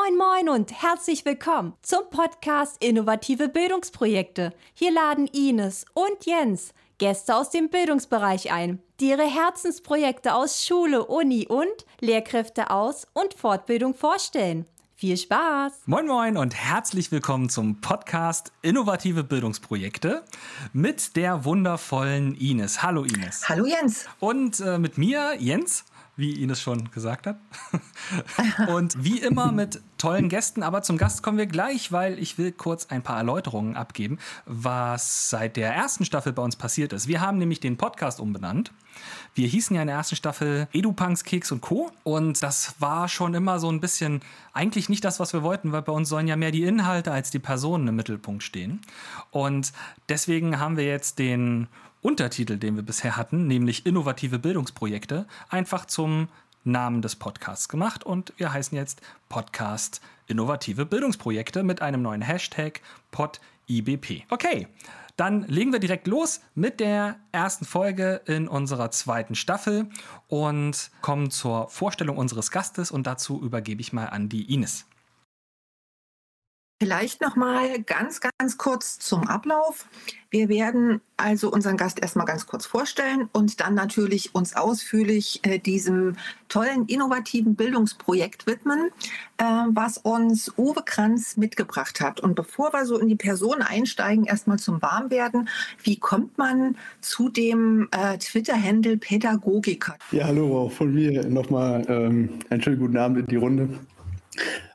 Moin Moin und herzlich willkommen zum Podcast Innovative Bildungsprojekte. Hier laden Ines und Jens Gäste aus dem Bildungsbereich ein, die ihre Herzensprojekte aus Schule, Uni und Lehrkräfte aus und Fortbildung vorstellen. Viel Spaß! Moin Moin und herzlich willkommen zum Podcast Innovative Bildungsprojekte mit der wundervollen Ines. Hallo Ines. Hallo Jens. Und äh, mit mir, Jens wie Ines schon gesagt hat. Und wie immer mit tollen Gästen, aber zum Gast kommen wir gleich, weil ich will kurz ein paar Erläuterungen abgeben, was seit der ersten Staffel bei uns passiert ist. Wir haben nämlich den Podcast umbenannt. Wir hießen ja in der ersten Staffel Edupunks, Keks und Co. Und das war schon immer so ein bisschen eigentlich nicht das, was wir wollten, weil bei uns sollen ja mehr die Inhalte als die Personen im Mittelpunkt stehen. Und deswegen haben wir jetzt den Untertitel, den wir bisher hatten, nämlich innovative Bildungsprojekte, einfach zum Namen des Podcasts gemacht und wir heißen jetzt Podcast Innovative Bildungsprojekte mit einem neuen Hashtag PodIBP. Okay, dann legen wir direkt los mit der ersten Folge in unserer zweiten Staffel und kommen zur Vorstellung unseres Gastes und dazu übergebe ich mal an die Ines. Vielleicht noch mal ganz, ganz kurz zum Ablauf. Wir werden also unseren Gast erstmal ganz kurz vorstellen und dann natürlich uns ausführlich äh, diesem tollen, innovativen Bildungsprojekt widmen, äh, was uns Uwe Kranz mitgebracht hat. Und bevor wir so in die Person einsteigen, erstmal zum Warmwerden. Wie kommt man zu dem äh, Twitter-Handle Pädagogiker? Ja, hallo, auch von mir nochmal ähm, einen schönen guten Abend in die Runde.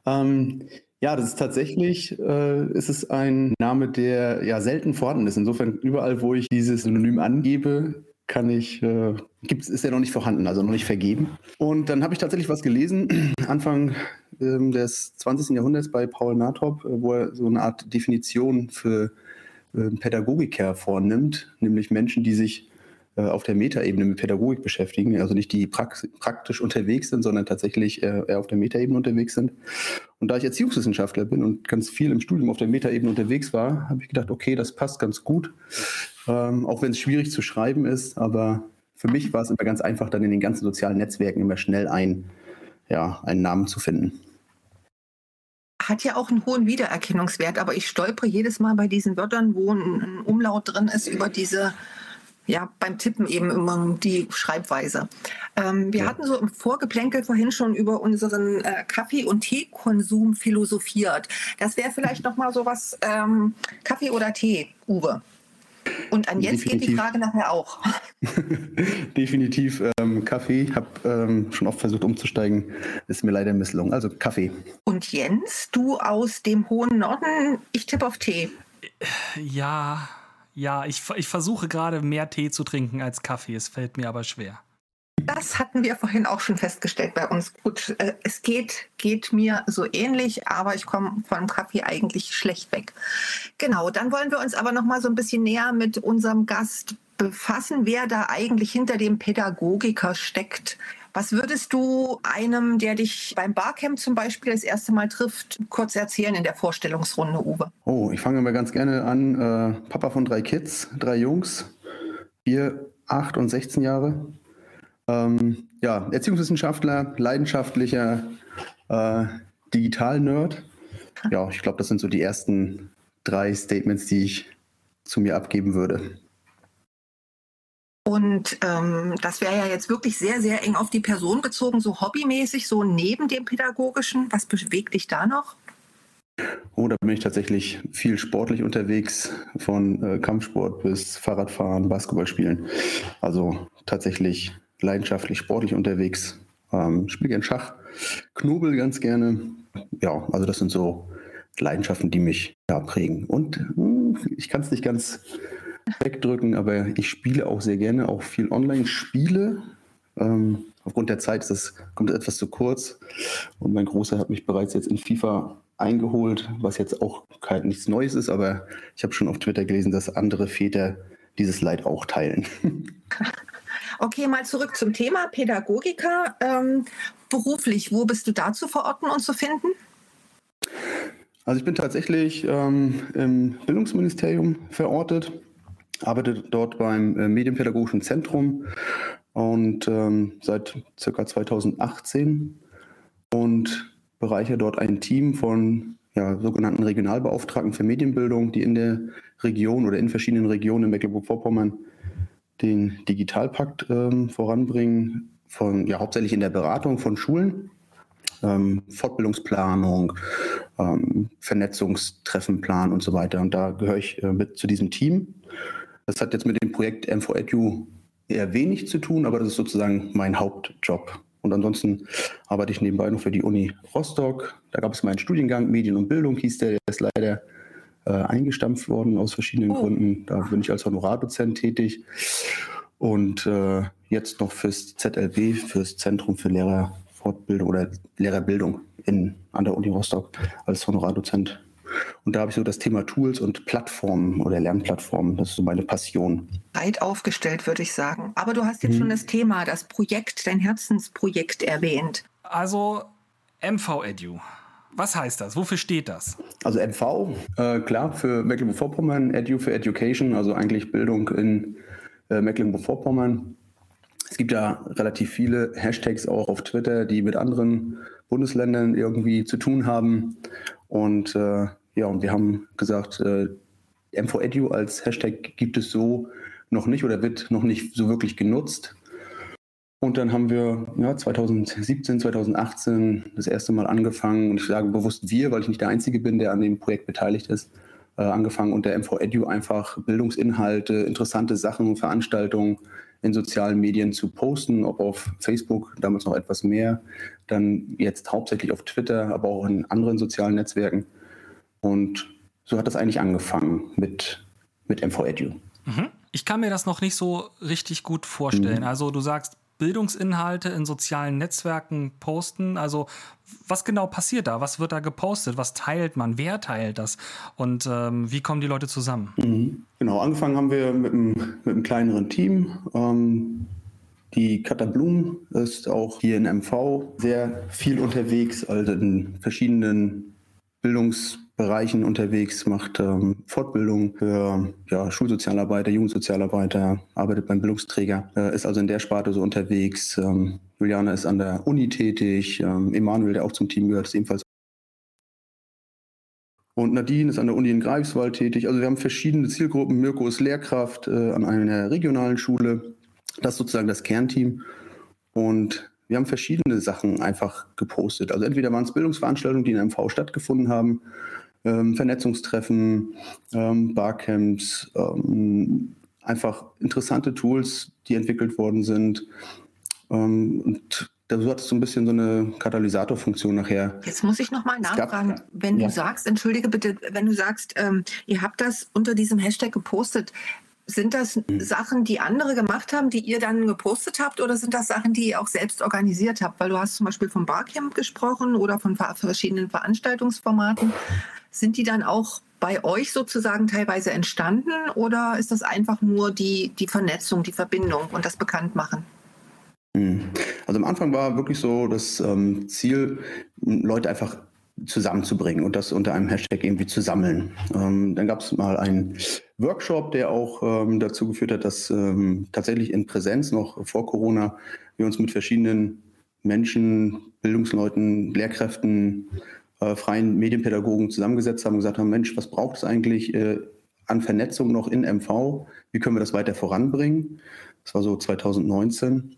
Ähm, ja, das ist tatsächlich, äh, ist es ein Name, der ja selten vorhanden ist. Insofern überall, wo ich dieses Synonym angebe, kann ich, äh, gibt's, ist er noch nicht vorhanden, also noch nicht vergeben. Und dann habe ich tatsächlich was gelesen, Anfang ähm, des 20. Jahrhunderts bei Paul Nathop, äh, wo er so eine Art Definition für äh, Pädagogiker vornimmt, nämlich Menschen, die sich auf der Metaebene mit Pädagogik beschäftigen, also nicht die praktisch unterwegs sind, sondern tatsächlich äh, eher auf der Metaebene unterwegs sind. Und da ich Erziehungswissenschaftler bin und ganz viel im Studium auf der Metaebene unterwegs war, habe ich gedacht, okay, das passt ganz gut, ähm, auch wenn es schwierig zu schreiben ist, aber für mich war es immer ganz einfach, dann in den ganzen sozialen Netzwerken immer schnell ein, ja, einen Namen zu finden hat ja auch einen hohen Wiedererkennungswert, aber ich stolpere jedes Mal bei diesen Wörtern, wo ein Umlaut drin ist, über diese ja, beim Tippen eben immer die Schreibweise. Ähm, wir ja. hatten so im Vorgeplänkel vorhin schon über unseren äh, Kaffee- und Teekonsum philosophiert. Das wäre vielleicht noch mal so was ähm, Kaffee oder Tee, Uwe. Und an Jens Definitiv. geht die Frage nachher auch. Definitiv ähm, Kaffee. Habe ähm, schon oft versucht umzusteigen. Ist mir leider misslungen. Also Kaffee. Und Jens, du aus dem hohen Norden, ich tippe auf Tee. Ja, ja, ich, ich versuche gerade mehr Tee zu trinken als Kaffee. Es fällt mir aber schwer. Das hatten wir vorhin auch schon festgestellt bei uns. Gut, äh, es geht, geht mir so ähnlich, aber ich komme von Kaffee eigentlich schlecht weg. Genau, dann wollen wir uns aber noch mal so ein bisschen näher mit unserem Gast befassen, wer da eigentlich hinter dem Pädagogiker steckt. Was würdest du einem, der dich beim Barcamp zum Beispiel das erste Mal trifft, kurz erzählen in der Vorstellungsrunde, Uwe? Oh, ich fange mal ganz gerne an. Äh, Papa von drei Kids, drei Jungs, vier, acht und 16 Jahre. Ähm, ja, Erziehungswissenschaftler, leidenschaftlicher äh, Digital-Nerd. Ja, ich glaube, das sind so die ersten drei Statements, die ich zu mir abgeben würde. Und ähm, das wäre ja jetzt wirklich sehr, sehr eng auf die Person bezogen, so hobbymäßig, so neben dem Pädagogischen. Was bewegt dich da noch? Oh, da bin ich tatsächlich viel sportlich unterwegs, von äh, Kampfsport bis Fahrradfahren, Basketballspielen. Also tatsächlich leidenschaftlich sportlich unterwegs. Ähm, spiele gerne Schach, Knobel ganz gerne. Ja, also das sind so Leidenschaften, die mich ja, prägen. Und hm, ich kann es nicht ganz wegdrücken, aber ich spiele auch sehr gerne, auch viel Online-Spiele. Ähm, aufgrund der Zeit ist es, kommt es etwas zu kurz. Und mein Großer hat mich bereits jetzt in FIFA eingeholt, was jetzt auch kein, nichts Neues ist, aber ich habe schon auf Twitter gelesen, dass andere Väter dieses Leid auch teilen. Okay, mal zurück zum Thema Pädagogiker. Ähm, beruflich, wo bist du da zu verorten und zu finden? Also ich bin tatsächlich ähm, im Bildungsministerium verortet arbeite dort beim äh, Medienpädagogischen Zentrum und ähm, seit circa 2018. Und bereiche dort ein Team von ja, sogenannten Regionalbeauftragten für Medienbildung, die in der Region oder in verschiedenen Regionen in Mecklenburg-Vorpommern den Digitalpakt ähm, voranbringen, von, ja, hauptsächlich in der Beratung von Schulen, ähm, Fortbildungsplanung, ähm, Vernetzungstreffenplan und so weiter. Und da gehöre ich äh, mit zu diesem Team. Das hat jetzt mit dem Projekt M4Edu eher wenig zu tun, aber das ist sozusagen mein Hauptjob. Und ansonsten arbeite ich nebenbei noch für die Uni Rostock. Da gab es meinen Studiengang Medien und Bildung, hieß der, der ist leider äh, eingestampft worden aus verschiedenen oh. Gründen. Da bin ich als Honorardozent tätig. Und äh, jetzt noch fürs ZLB, fürs Zentrum für Lehrerfortbildung oder Lehrerbildung in, an der Uni Rostock als Honorardozent und da habe ich so das Thema Tools und Plattformen oder Lernplattformen. Das ist so meine Passion. Breit aufgestellt, würde ich sagen. Aber du hast jetzt hm. schon das Thema, das Projekt, dein Herzensprojekt erwähnt. Also MV-Edu. Was heißt das? Wofür steht das? Also MV, äh, klar, für Mecklenburg-Vorpommern, Edu für Education, also eigentlich Bildung in äh, Mecklenburg-Vorpommern. Es gibt ja relativ viele Hashtags auch auf Twitter, die mit anderen Bundesländern irgendwie zu tun haben. Und äh, ja, und wir haben gesagt, äh, M4Edu als Hashtag gibt es so noch nicht oder wird noch nicht so wirklich genutzt. Und dann haben wir ja, 2017, 2018 das erste Mal angefangen, und ich sage bewusst wir, weil ich nicht der Einzige bin, der an dem Projekt beteiligt ist, äh, angefangen unter MV-Edu einfach Bildungsinhalte, interessante Sachen, Veranstaltungen in sozialen Medien zu posten, ob auf Facebook, damals noch etwas mehr, dann jetzt hauptsächlich auf Twitter, aber auch in anderen sozialen Netzwerken. Und so hat das eigentlich angefangen mit, mit MVEdu. Mhm. Ich kann mir das noch nicht so richtig gut vorstellen. Mhm. Also du sagst, Bildungsinhalte in sozialen Netzwerken posten. Also was genau passiert da? Was wird da gepostet? Was teilt man? Wer teilt das? Und ähm, wie kommen die Leute zusammen? Mhm. Genau, angefangen haben wir mit einem, mit einem kleineren Team. Ähm, die Katha Blum ist auch hier in MV sehr viel unterwegs, also in verschiedenen Bildungs- Bereichen unterwegs, macht ähm, Fortbildung für ja, Schulsozialarbeiter, Jugendsozialarbeiter, arbeitet beim Bildungsträger, äh, ist also in der Sparte so unterwegs. Ähm, Juliana ist an der Uni tätig, ähm, Emanuel, der auch zum Team gehört, ist ebenfalls. Und Nadine ist an der Uni in Greifswald tätig. Also wir haben verschiedene Zielgruppen. Mirko ist Lehrkraft äh, an einer regionalen Schule. Das ist sozusagen das Kernteam. Und wir haben verschiedene Sachen einfach gepostet. Also entweder waren es Bildungsveranstaltungen, die in MV stattgefunden haben, ähm, Vernetzungstreffen, ähm, Barcamps, ähm, einfach interessante Tools, die entwickelt worden sind. Ähm, und da hat es so ein bisschen so eine Katalysatorfunktion nachher. Jetzt muss ich nochmal nachfragen, gab, wenn ja. du sagst, entschuldige bitte, wenn du sagst, ähm, ihr habt das unter diesem Hashtag gepostet, sind das. Sachen, die andere gemacht haben, die ihr dann gepostet habt, oder sind das Sachen, die ihr auch selbst organisiert habt? Weil du hast zum Beispiel vom Barcamp gesprochen oder von verschiedenen Veranstaltungsformaten. Sind die dann auch bei euch sozusagen teilweise entstanden oder ist das einfach nur die, die Vernetzung, die Verbindung und das Bekanntmachen? Hm. Also am Anfang war wirklich so das ähm, Ziel, Leute einfach zusammenzubringen und das unter einem Hashtag irgendwie zu sammeln. Ähm, dann gab es mal einen Workshop, der auch ähm, dazu geführt hat, dass ähm, tatsächlich in Präsenz noch vor Corona wir uns mit verschiedenen Menschen, Bildungsleuten, Lehrkräften, äh, freien Medienpädagogen zusammengesetzt haben und gesagt haben, Mensch, was braucht es eigentlich äh, an Vernetzung noch in MV? Wie können wir das weiter voranbringen? Das war so 2019.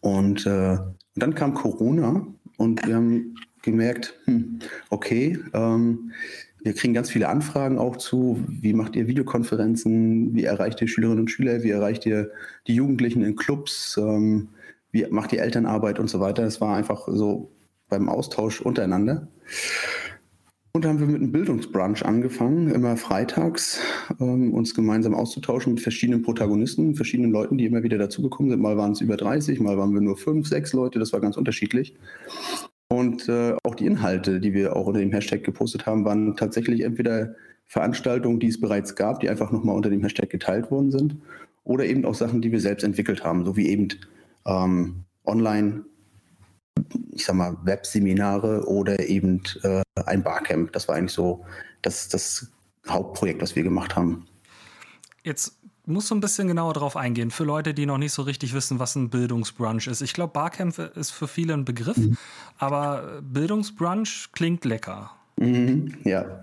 Und, äh, und dann kam Corona und wir haben gemerkt, hm, okay, ähm, wir kriegen ganz viele Anfragen auch zu, wie macht ihr Videokonferenzen, wie erreicht ihr Schülerinnen und Schüler, wie erreicht ihr die Jugendlichen in Clubs, ähm, wie macht ihr Elternarbeit und so weiter. Das war einfach so beim Austausch untereinander. Und haben wir mit einem Bildungsbrunch angefangen, immer freitags ähm, uns gemeinsam auszutauschen mit verschiedenen Protagonisten, verschiedenen Leuten, die immer wieder dazugekommen sind. Mal waren es über 30, mal waren wir nur fünf, sechs Leute, das war ganz unterschiedlich. Und äh, auch die Inhalte, die wir auch unter dem Hashtag gepostet haben, waren tatsächlich entweder Veranstaltungen, die es bereits gab, die einfach nochmal unter dem Hashtag geteilt worden sind, oder eben auch Sachen, die wir selbst entwickelt haben, so wie eben ähm, online ich sag mal, Webseminare oder eben äh, ein Barcamp. Das war eigentlich so das, das Hauptprojekt, was wir gemacht haben. Jetzt muss so ein bisschen genauer drauf eingehen, für Leute, die noch nicht so richtig wissen, was ein Bildungsbrunch ist. Ich glaube, Barcamp ist für viele ein Begriff, mhm. aber Bildungsbrunch klingt lecker. Mhm, ja,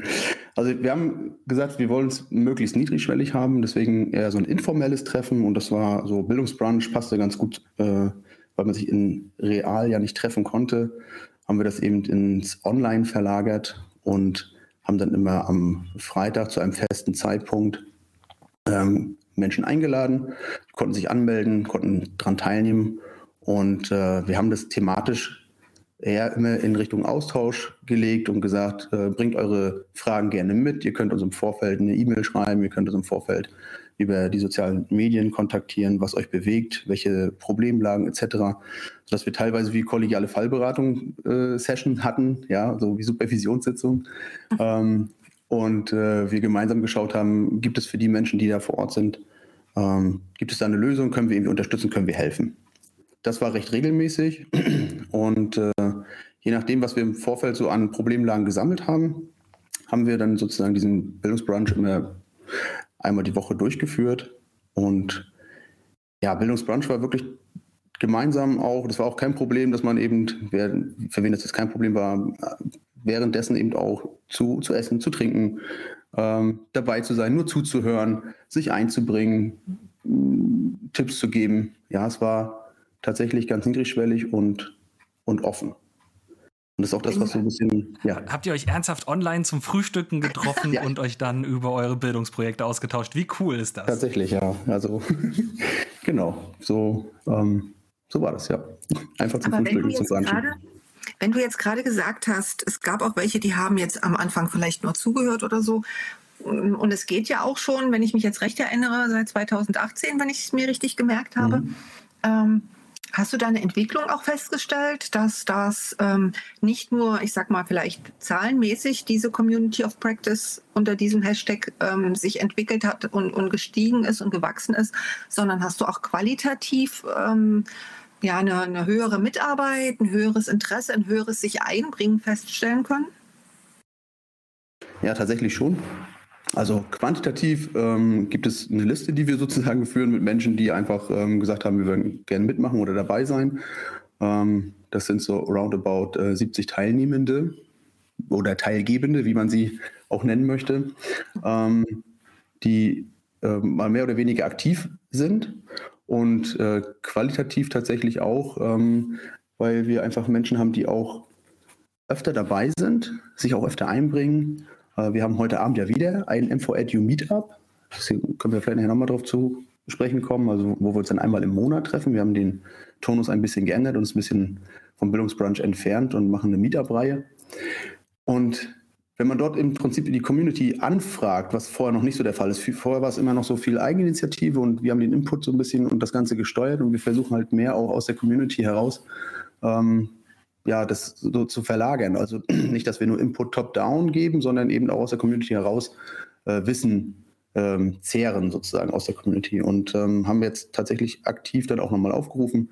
also wir haben gesagt, wir wollen es möglichst niedrigschwellig haben, deswegen eher so ein informelles Treffen und das war so Bildungsbrunch, passte ganz gut, äh, weil man sich in real ja nicht treffen konnte, haben wir das eben ins Online verlagert und haben dann immer am Freitag zu einem festen Zeitpunkt ähm, Menschen eingeladen, konnten sich anmelden, konnten daran teilnehmen und äh, wir haben das thematisch eher immer in Richtung Austausch gelegt und gesagt, äh, bringt eure Fragen gerne mit. Ihr könnt uns im Vorfeld eine E-Mail schreiben, ihr könnt uns im Vorfeld über die sozialen Medien kontaktieren, was euch bewegt, welche Problemlagen etc., sodass wir teilweise wie kollegiale Fallberatung äh, hatten, ja, so wie Supervisionssitzung. Mhm. Ähm, und äh, wir gemeinsam geschaut haben, gibt es für die Menschen, die da vor Ort sind, ähm, gibt es da eine Lösung, können wir irgendwie unterstützen, können wir helfen. Das war recht regelmäßig und äh, je nachdem, was wir im Vorfeld so an Problemlagen gesammelt haben, haben wir dann sozusagen diesen Bildungsbrunch immer einmal die Woche durchgeführt. Und ja, Bildungsbrunch war wirklich gemeinsam auch, das war auch kein Problem, dass man eben, für wen das jetzt kein Problem war, währenddessen eben auch zu, zu essen, zu trinken, ähm, dabei zu sein, nur zuzuhören, sich einzubringen, Tipps zu geben. Ja, es war tatsächlich ganz niedrigschwellig und, und offen. Und das ist auch das, was so ein bisschen. Ja. Habt ihr euch ernsthaft online zum Frühstücken getroffen ja. und euch dann über eure Bildungsprojekte ausgetauscht? Wie cool ist das? Tatsächlich, ja. Also, genau. So, ähm, so war das, ja. Einfach zum Aber Frühstücken, zum Brunchen. Wenn du jetzt gerade gesagt hast, es gab auch welche, die haben jetzt am Anfang vielleicht nur zugehört oder so. Und es geht ja auch schon, wenn ich mich jetzt recht erinnere, seit 2018, wenn ich es mir richtig gemerkt habe. Mhm. Ähm, Hast du deine Entwicklung auch festgestellt, dass das ähm, nicht nur, ich sag mal, vielleicht zahlenmäßig diese Community of Practice unter diesem Hashtag ähm, sich entwickelt hat und, und, gestiegen ist und gewachsen ist, sondern hast du auch qualitativ ähm, ja, eine, eine höhere Mitarbeit, ein höheres Interesse, ein höheres sich einbringen feststellen können? Ja, tatsächlich schon. Also quantitativ ähm, gibt es eine Liste, die wir sozusagen führen mit Menschen, die einfach ähm, gesagt haben, wir würden gerne mitmachen oder dabei sein. Ähm, das sind so roundabout äh, 70 Teilnehmende oder Teilgebende, wie man sie auch nennen möchte, ähm, die äh, mal mehr oder weniger aktiv sind und äh, qualitativ tatsächlich auch, ähm, weil wir einfach Menschen haben, die auch öfter dabei sind, sich auch öfter einbringen äh, wir haben heute Abend ja wieder ein MVEDU Meetup. Deswegen können wir vielleicht nachher nochmal drauf zu sprechen kommen, also wo wir uns dann einmal im Monat treffen. Wir haben den Tonus ein bisschen geändert und uns ein bisschen vom Bildungsbrunch entfernt und machen eine Meetup-Reihe. Und wenn man dort im Prinzip die Community anfragt, was vorher noch nicht so der Fall ist, vorher war es immer noch so viel Eigeninitiative und wir haben den Input so ein bisschen und das Ganze gesteuert und wir versuchen halt mehr auch aus der Community heraus ähm, ja, das so zu verlagern. Also nicht, dass wir nur Input top-down geben, sondern eben auch aus der Community heraus äh, Wissen ähm, zehren sozusagen aus der Community. Und ähm, haben jetzt tatsächlich aktiv dann auch nochmal aufgerufen,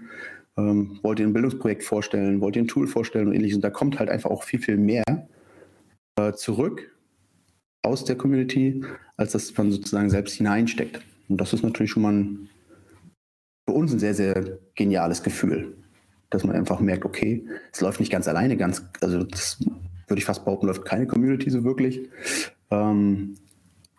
ähm, ihr ein Bildungsprojekt vorstellen, wollt ihr ein Tool vorstellen und ähnliches. Und da kommt halt einfach auch viel, viel mehr äh, zurück aus der Community, als das man sozusagen selbst hineinsteckt. Und das ist natürlich schon mal ein, für uns ein sehr, sehr geniales Gefühl dass man einfach merkt, okay, es läuft nicht ganz alleine, ganz, also das würde ich fast behaupten, läuft keine Community so wirklich. Ähm,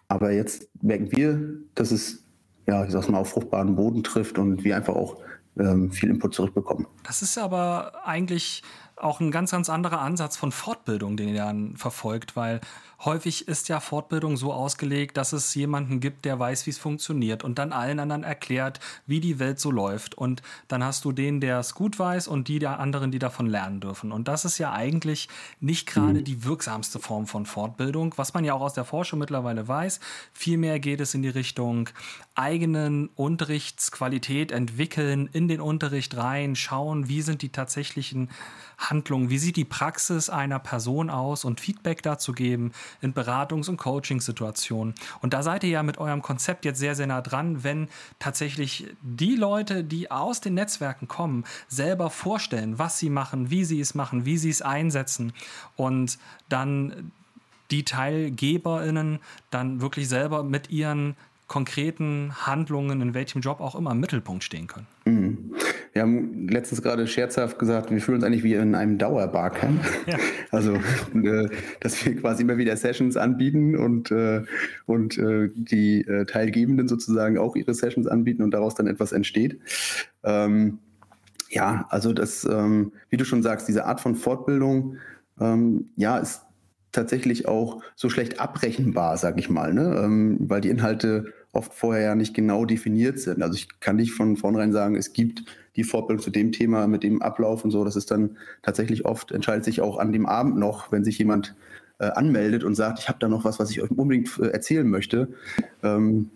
aber jetzt merken wir, dass es, ja, ich sag's mal, auf fruchtbaren Boden trifft und wir einfach auch ähm, viel Input zurückbekommen. Das ist aber eigentlich auch ein ganz, ganz anderer Ansatz von Fortbildung, den ihr dann verfolgt, weil häufig ist ja Fortbildung so ausgelegt, dass es jemanden gibt, der weiß, wie es funktioniert und dann allen anderen erklärt, wie die Welt so läuft. Und dann hast du den, der es gut weiß und die der anderen, die davon lernen dürfen. Und das ist ja eigentlich nicht gerade mhm. die wirksamste Form von Fortbildung, was man ja auch aus der Forschung mittlerweile weiß. Vielmehr geht es in die Richtung eigenen Unterrichtsqualität entwickeln, in den Unterricht rein, schauen, wie sind die tatsächlichen Handlungen, wie sieht die Praxis einer Person aus und Feedback dazu geben in Beratungs- und Coaching-Situationen. Und da seid ihr ja mit eurem Konzept jetzt sehr, sehr nah dran, wenn tatsächlich die Leute, die aus den Netzwerken kommen, selber vorstellen, was sie machen, wie sie es machen, wie sie es einsetzen und dann die TeilgeberInnen dann wirklich selber mit ihren konkreten Handlungen in welchem Job auch immer im Mittelpunkt stehen können. Mhm. Wir haben letztens gerade scherzhaft gesagt, wir fühlen uns eigentlich wie in einem Dauerbarcamp. Ja. Also, äh, dass wir quasi immer wieder Sessions anbieten und, äh, und äh, die Teilgebenden sozusagen auch ihre Sessions anbieten und daraus dann etwas entsteht. Ähm, ja, also das, ähm, wie du schon sagst, diese Art von Fortbildung, ähm, ja, ist tatsächlich auch so schlecht abrechenbar, sag ich mal, ne? Weil die Inhalte oft vorher ja nicht genau definiert sind. Also ich kann nicht von vornherein sagen, es gibt die Fortbildung zu dem Thema mit dem Ablauf und so. Das ist dann tatsächlich oft, entscheidet sich auch an dem Abend noch, wenn sich jemand äh, anmeldet und sagt, ich habe da noch was, was ich euch unbedingt äh, erzählen möchte. Ähm,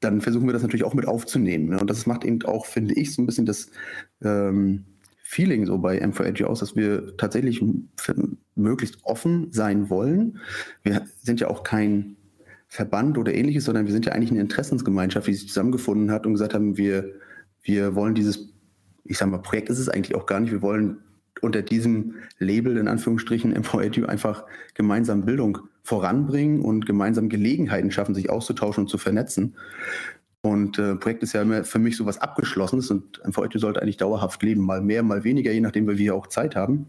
dann versuchen wir das natürlich auch mit aufzunehmen. Ne? Und das macht eben auch, finde ich, so ein bisschen das ähm, Feeling so bei M4Edge aus, dass wir tatsächlich möglichst offen sein wollen. Wir sind ja auch kein Verband oder ähnliches, sondern wir sind ja eigentlich eine Interessensgemeinschaft, die sich zusammengefunden hat und gesagt haben, wir, wir wollen dieses, ich sage mal, Projekt ist es eigentlich auch gar nicht, wir wollen unter diesem Label in Anführungsstrichen M4Edu einfach gemeinsam Bildung voranbringen und gemeinsam Gelegenheiten schaffen, sich auszutauschen und zu vernetzen. Und äh, Projekt ist ja immer für mich so was Abgeschlossenes und MVETU sollte eigentlich dauerhaft leben, mal mehr, mal weniger, je nachdem, wie wir auch Zeit haben.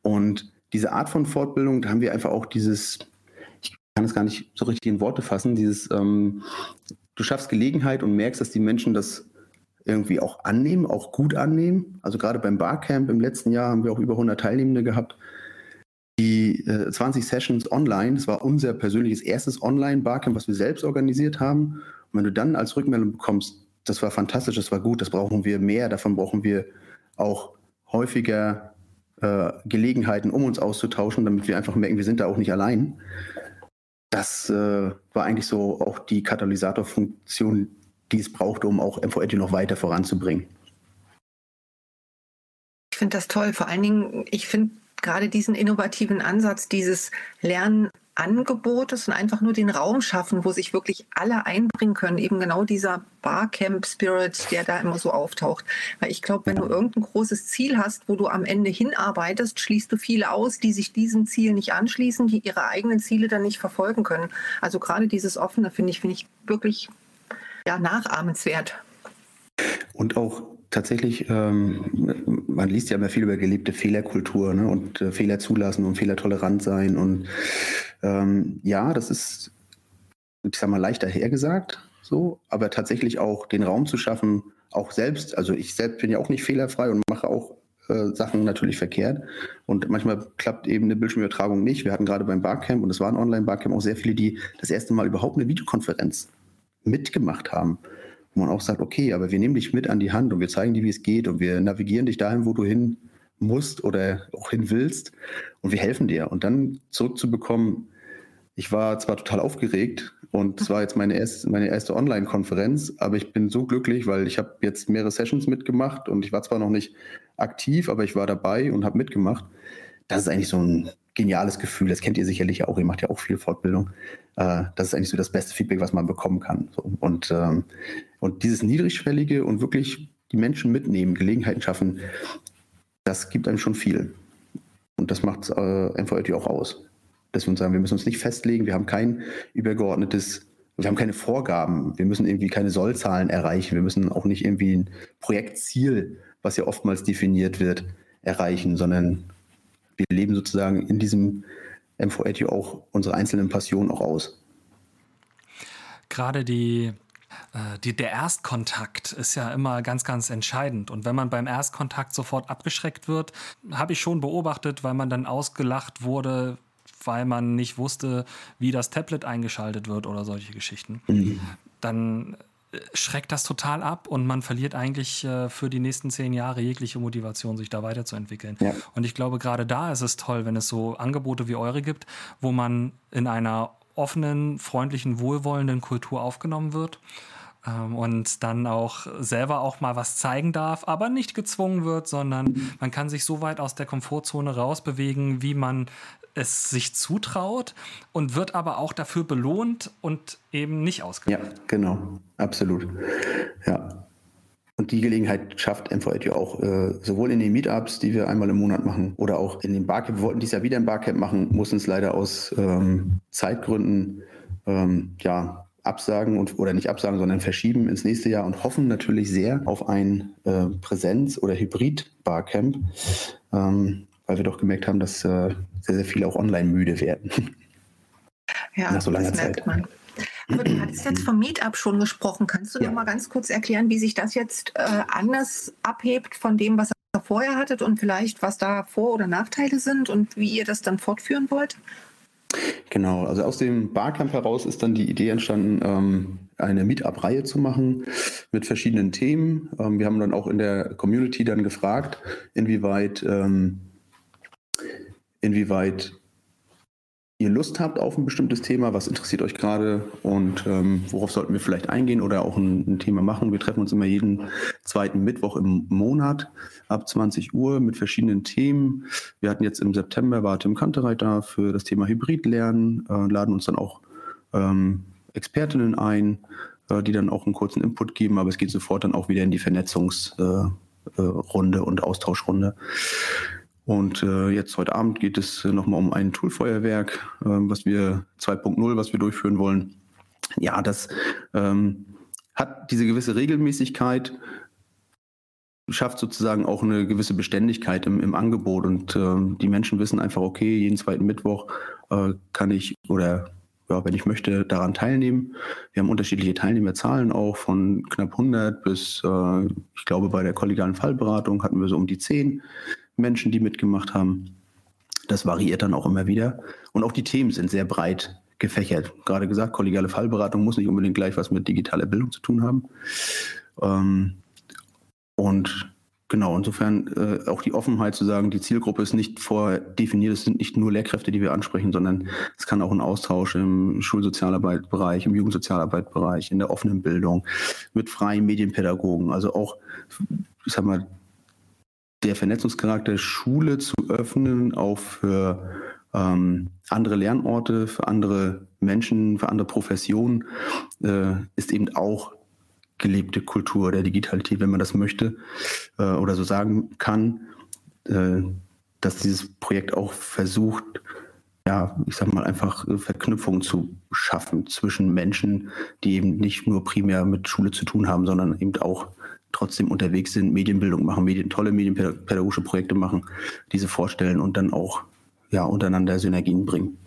Und diese Art von Fortbildung, da haben wir einfach auch dieses, kann es gar nicht so richtig in Worte fassen, dieses, ähm, du schaffst Gelegenheit und merkst, dass die Menschen das irgendwie auch annehmen, auch gut annehmen. Also gerade beim Barcamp im letzten Jahr haben wir auch über 100 Teilnehmende gehabt. Die äh, 20 Sessions online, das war unser persönliches erstes Online-Barcamp, was wir selbst organisiert haben. Und wenn du dann als Rückmeldung bekommst, das war fantastisch, das war gut, das brauchen wir mehr, davon brauchen wir auch häufiger äh, Gelegenheiten, um uns auszutauschen, damit wir einfach merken, wir sind da auch nicht allein. Das äh, war eigentlich so auch die Katalysatorfunktion, die es brauchte, um auch MVED noch weiter voranzubringen. Ich finde das toll. Vor allen Dingen, ich finde gerade diesen innovativen Ansatz, dieses Lernen Angebotes und einfach nur den Raum schaffen, wo sich wirklich alle einbringen können. Eben genau dieser Barcamp-Spirit, der da immer so auftaucht. Weil ich glaube, wenn du irgendein großes Ziel hast, wo du am Ende hinarbeitest, schließt du viele aus, die sich diesem Ziel nicht anschließen, die ihre eigenen Ziele dann nicht verfolgen können. Also gerade dieses Offene finde ich, finde ich wirklich ja, nachahmenswert. Und auch tatsächlich, ähm, man liest ja immer viel über gelebte Fehlerkultur ne? und äh, Fehler zulassen und fehlertolerant sein. Und ähm, ja, das ist, ich sag mal, leichter hergesagt, so, aber tatsächlich auch den Raum zu schaffen, auch selbst, also ich selbst bin ja auch nicht fehlerfrei und mache auch äh, Sachen natürlich verkehrt. Und manchmal klappt eben eine Bildschirmübertragung nicht. Wir hatten gerade beim Barcamp, und es war ein Online-Barcamp, auch sehr viele, die das erste Mal überhaupt eine Videokonferenz mitgemacht haben wo man auch sagt, okay, aber wir nehmen dich mit an die Hand und wir zeigen dir, wie es geht und wir navigieren dich dahin, wo du hin musst oder auch hin willst und wir helfen dir. Und dann zurückzubekommen, ich war zwar total aufgeregt und es war jetzt meine erste, meine erste Online-Konferenz, aber ich bin so glücklich, weil ich habe jetzt mehrere Sessions mitgemacht und ich war zwar noch nicht aktiv, aber ich war dabei und habe mitgemacht. Das ist eigentlich so ein geniales Gefühl. Das kennt ihr sicherlich auch. Ihr macht ja auch viel Fortbildung. Äh, das ist eigentlich so das beste Feedback, was man bekommen kann. Und, ähm, und dieses Niedrigschwellige und wirklich die Menschen mitnehmen, Gelegenheiten schaffen, das gibt einem schon viel. Und das macht äh, MVIT auch aus. Dass wir uns sagen, wir müssen uns nicht festlegen, wir haben kein übergeordnetes, wir haben keine Vorgaben, wir müssen irgendwie keine Sollzahlen erreichen, wir müssen auch nicht irgendwie ein Projektziel, was ja oftmals definiert wird, erreichen, sondern wir leben sozusagen in diesem M480 auch unsere einzelnen Passionen auch aus. Gerade die, äh, die, der Erstkontakt ist ja immer ganz, ganz entscheidend. Und wenn man beim Erstkontakt sofort abgeschreckt wird, habe ich schon beobachtet, weil man dann ausgelacht wurde, weil man nicht wusste, wie das Tablet eingeschaltet wird oder solche Geschichten. Mhm. Dann schreckt das total ab und man verliert eigentlich äh, für die nächsten zehn Jahre jegliche Motivation, sich da weiterzuentwickeln. Ja. Und ich glaube, gerade da ist es toll, wenn es so Angebote wie eure gibt, wo man in einer offenen, freundlichen, wohlwollenden Kultur aufgenommen wird ähm, und dann auch selber auch mal was zeigen darf, aber nicht gezwungen wird, sondern man kann sich so weit aus der Komfortzone rausbewegen, wie man es sich zutraut und wird aber auch dafür belohnt und eben nicht ausgelacht. Ja, genau, absolut. Ja. Und die Gelegenheit schafft MVIT auch äh, sowohl in den Meetups, die wir einmal im Monat machen, oder auch in den Barcamp. Wir wollten dieses Jahr wieder ein Barcamp machen, mussten es leider aus ähm, Zeitgründen ähm, ja, absagen und oder nicht absagen, sondern verschieben ins nächste Jahr und hoffen natürlich sehr auf ein äh, Präsenz- oder Hybrid-Barcamp, ähm, weil wir doch gemerkt haben, dass äh, sehr, sehr viele auch online müde werden. Ja, Nach so langer das merkt Zeit. man. Aber du hattest jetzt vom Meetup schon gesprochen. Kannst du ja. noch mal ganz kurz erklären, wie sich das jetzt äh, anders abhebt von dem, was ihr vorher hattet und vielleicht was da Vor- oder Nachteile sind und wie ihr das dann fortführen wollt? Genau, also aus dem Barcamp heraus ist dann die Idee entstanden, ähm, eine Meetup-Reihe zu machen mit verschiedenen Themen. Ähm, wir haben dann auch in der Community dann gefragt, inwieweit, ähm, inwieweit ihr Lust habt auf ein bestimmtes Thema, was interessiert euch gerade und ähm, worauf sollten wir vielleicht eingehen oder auch ein, ein, Thema machen. Wir treffen uns immer jeden zweiten Mittwoch im Monat ab 20 Uhr mit verschiedenen Themen. Wir hatten jetzt im September, war Tim Kantereit da für das Thema Hybridlernen, äh, laden uns dann auch ähm, Expertinnen ein, äh, die dann auch einen kurzen Input geben, aber es geht sofort dann auch wieder in die Vernetzungsrunde äh, und Austauschrunde. Und äh, jetzt heute Abend geht es nochmal um ein Toolfeuerwerk, äh, was wir 2.0, was wir durchführen wollen. Ja, das ähm, hat diese gewisse Regelmäßigkeit, schafft sozusagen auch eine gewisse Beständigkeit im, im Angebot und äh, die Menschen wissen einfach, okay, jeden zweiten Mittwoch äh, kann ich oder ja, wenn ich möchte, daran teilnehmen. Wir haben unterschiedliche Teilnehmerzahlen auch von knapp 100 bis, äh, ich glaube, bei der kollegialen Fallberatung hatten wir so um die 10. Menschen, die mitgemacht haben. Das variiert dann auch immer wieder. Und auch die Themen sind sehr breit gefächert. Gerade gesagt, kollegiale Fallberatung muss nicht unbedingt gleich was mit digitaler Bildung zu tun haben. Ähm, und genau, insofern äh, auch die Offenheit zu sagen, die Zielgruppe ist nicht vordefiniert, es sind nicht nur Lehrkräfte, die wir ansprechen, sondern es kann auch ein Austausch im Schulsozialarbeitbereich, im Jugendsozialarbeitbereich, in der offenen Bildung, mit freien Medienpädagogen, also auch, ich sag mal, der Vernetzungscharakter Schule zu öffnen, auch für ähm, andere Lernorte, für andere Menschen, für andere Professionen, äh, ist eben auch gelebte Kultur der Digitalität, wenn man das möchte äh, oder so sagen kann, äh, dass dieses Projekt auch versucht, ja, ich sag mal, einfach Verknüpfungen zu schaffen zwischen Menschen, die eben nicht nur primär mit Schule zu tun haben, sondern eben auch trotzdem unterwegs sind, Medienbildung machen, Medien, tolle medienpädagogische Projekte machen, diese vorstellen und dann auch ja, untereinander Synergien bringen.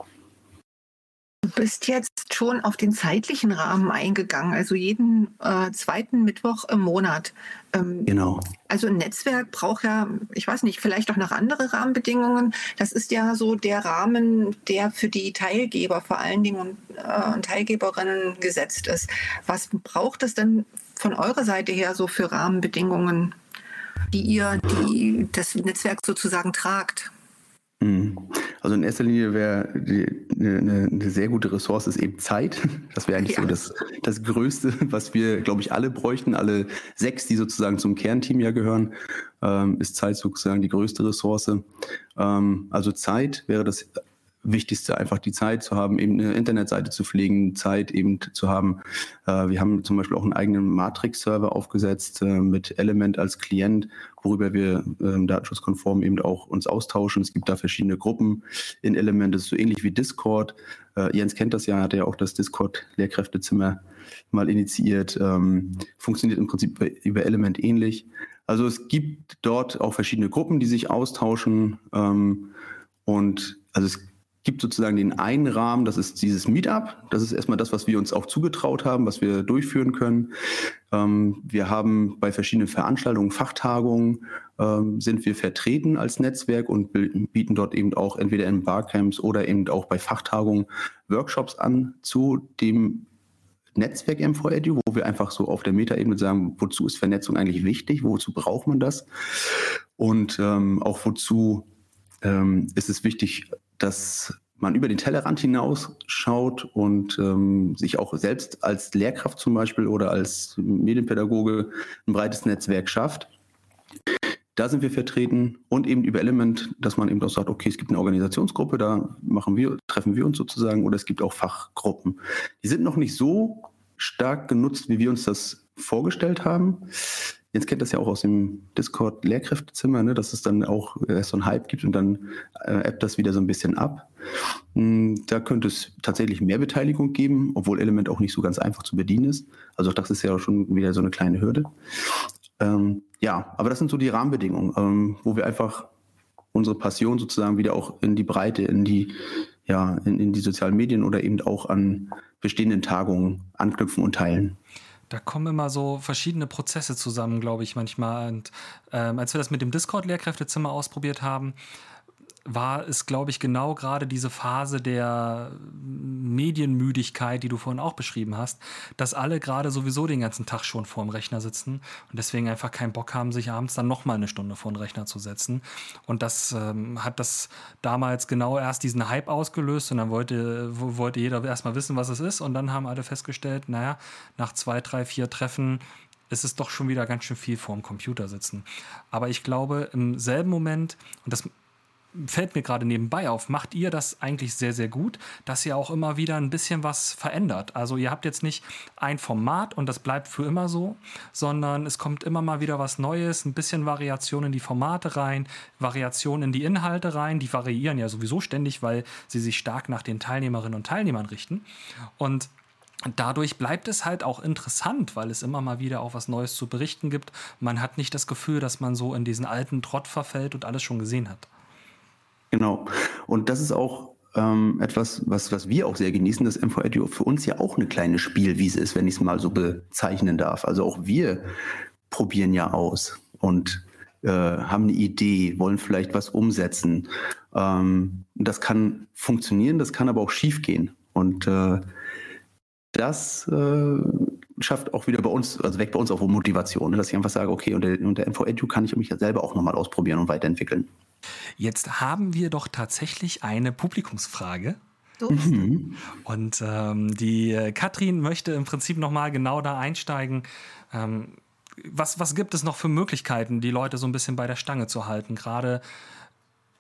Du bist jetzt schon auf den zeitlichen Rahmen eingegangen, also jeden äh, zweiten Mittwoch im Monat. Ähm, genau. Also ein Netzwerk braucht ja, ich weiß nicht, vielleicht auch noch andere Rahmenbedingungen. Das ist ja so der Rahmen, der für die Teilgeber vor allen Dingen und äh, Teilgeberinnen gesetzt ist. Was braucht es denn von eurer Seite her so für Rahmenbedingungen, die ihr die, das Netzwerk sozusagen tragt? Mhm. Also in erster Linie wäre eine, eine, sehr gute Ressource ist eben Zeit. Das wäre eigentlich ja. so das, das Größte, was wir, glaube ich, alle bräuchten. Alle sechs, die sozusagen zum Kernteam ja gehören, ähm, ist Zeit sozusagen die größte Ressource. Ähm, also Zeit wäre das Wichtigste einfach die Zeit zu haben, eben eine Internetseite zu pflegen, Zeit eben zu haben. Äh, wir haben zum Beispiel auch einen eigenen Matrix-Server aufgesetzt äh, mit Element als Klient, worüber wir ähm, datenschutzkonform eben auch uns austauschen. Es gibt da verschiedene Gruppen in Element, das ist so ähnlich wie Discord. Äh, Jens kennt das ja, hat ja auch das Discord-Lehrkräftezimmer mal initiiert. Ähm, funktioniert im Prinzip über Element ähnlich. Also es gibt dort auch verschiedene Gruppen, die sich austauschen. Ähm, und also es gibt sozusagen den einen Rahmen, das ist dieses Meetup. Das ist erstmal das, was wir uns auch zugetraut haben, was wir durchführen können. Ähm, wir haben bei verschiedenen Veranstaltungen, Fachtagungen, ähm, sind wir vertreten als Netzwerk und bieten dort eben auch entweder in Barcamps oder eben auch bei Fachtagungen Workshops an zu dem Netzwerk MVEDU, wo wir einfach so auf der Metaebene sagen, wozu ist Vernetzung eigentlich wichtig, wozu braucht man das und ähm, auch wozu ähm, ist es wichtig, dass man über den Tellerrand hinausschaut und ähm, sich auch selbst als Lehrkraft zum Beispiel oder als Medienpädagoge ein breites Netzwerk schafft. Da sind wir vertreten und eben über Element, dass man eben auch sagt, okay, es gibt eine Organisationsgruppe, da machen wir, treffen wir uns sozusagen, oder es gibt auch Fachgruppen. Die sind noch nicht so stark genutzt, wie wir uns das vorgestellt haben. Jens kennt das ja auch aus dem Discord-Lehrkräftezimmer, ne, dass es dann auch äh, so einen Hype gibt und dann äh, ebbt das wieder so ein bisschen ab. Hm, da könnte es tatsächlich mehr Beteiligung geben, obwohl Element auch nicht so ganz einfach zu bedienen ist. Also auch das ist ja schon wieder so eine kleine Hürde. Ähm, ja, aber das sind so die Rahmenbedingungen, ähm, wo wir einfach unsere Passion sozusagen wieder auch in die Breite, in die, ja, in, in die sozialen Medien oder eben auch an bestehenden Tagungen anknüpfen und teilen. Da kommen immer so verschiedene Prozesse zusammen, glaube ich, manchmal. Und ähm, als wir das mit dem Discord-Lehrkräftezimmer ausprobiert haben, war es, glaube ich, genau gerade diese Phase der Medienmüdigkeit, die du vorhin auch beschrieben hast, dass alle gerade sowieso den ganzen Tag schon vorm Rechner sitzen und deswegen einfach keinen Bock haben, sich abends dann nochmal eine Stunde vor den Rechner zu setzen. Und das ähm, hat das damals genau erst diesen Hype ausgelöst und dann wollte, wollte jeder erstmal wissen, was es ist. Und dann haben alle festgestellt, naja, nach zwei, drei, vier Treffen ist es doch schon wieder ganz schön viel vorm Computer sitzen. Aber ich glaube, im selben Moment, und das fällt mir gerade nebenbei auf, macht ihr das eigentlich sehr, sehr gut, dass ihr auch immer wieder ein bisschen was verändert. Also ihr habt jetzt nicht ein Format und das bleibt für immer so, sondern es kommt immer mal wieder was Neues, ein bisschen Variation in die Formate rein, Variation in die Inhalte rein. Die variieren ja sowieso ständig, weil sie sich stark nach den Teilnehmerinnen und Teilnehmern richten. Und dadurch bleibt es halt auch interessant, weil es immer mal wieder auch was Neues zu berichten gibt. Man hat nicht das Gefühl, dass man so in diesen alten Trott verfällt und alles schon gesehen hat. Genau. Und das ist auch ähm, etwas, was, was wir auch sehr genießen, dass MVEDU für uns ja auch eine kleine Spielwiese ist, wenn ich es mal so bezeichnen darf. Also auch wir probieren ja aus und äh, haben eine Idee, wollen vielleicht was umsetzen. Ähm, das kann funktionieren, das kann aber auch schiefgehen. Und äh, das äh, schafft auch wieder bei uns, also weckt bei uns auch Motivation, ne? dass ich einfach sage, okay, unter, unter MVEDU kann ich mich ja selber auch nochmal ausprobieren und weiterentwickeln. Jetzt haben wir doch tatsächlich eine Publikumsfrage. Mhm. Und ähm, die äh, Katrin möchte im Prinzip nochmal genau da einsteigen. Ähm, was, was gibt es noch für Möglichkeiten, die Leute so ein bisschen bei der Stange zu halten? Gerade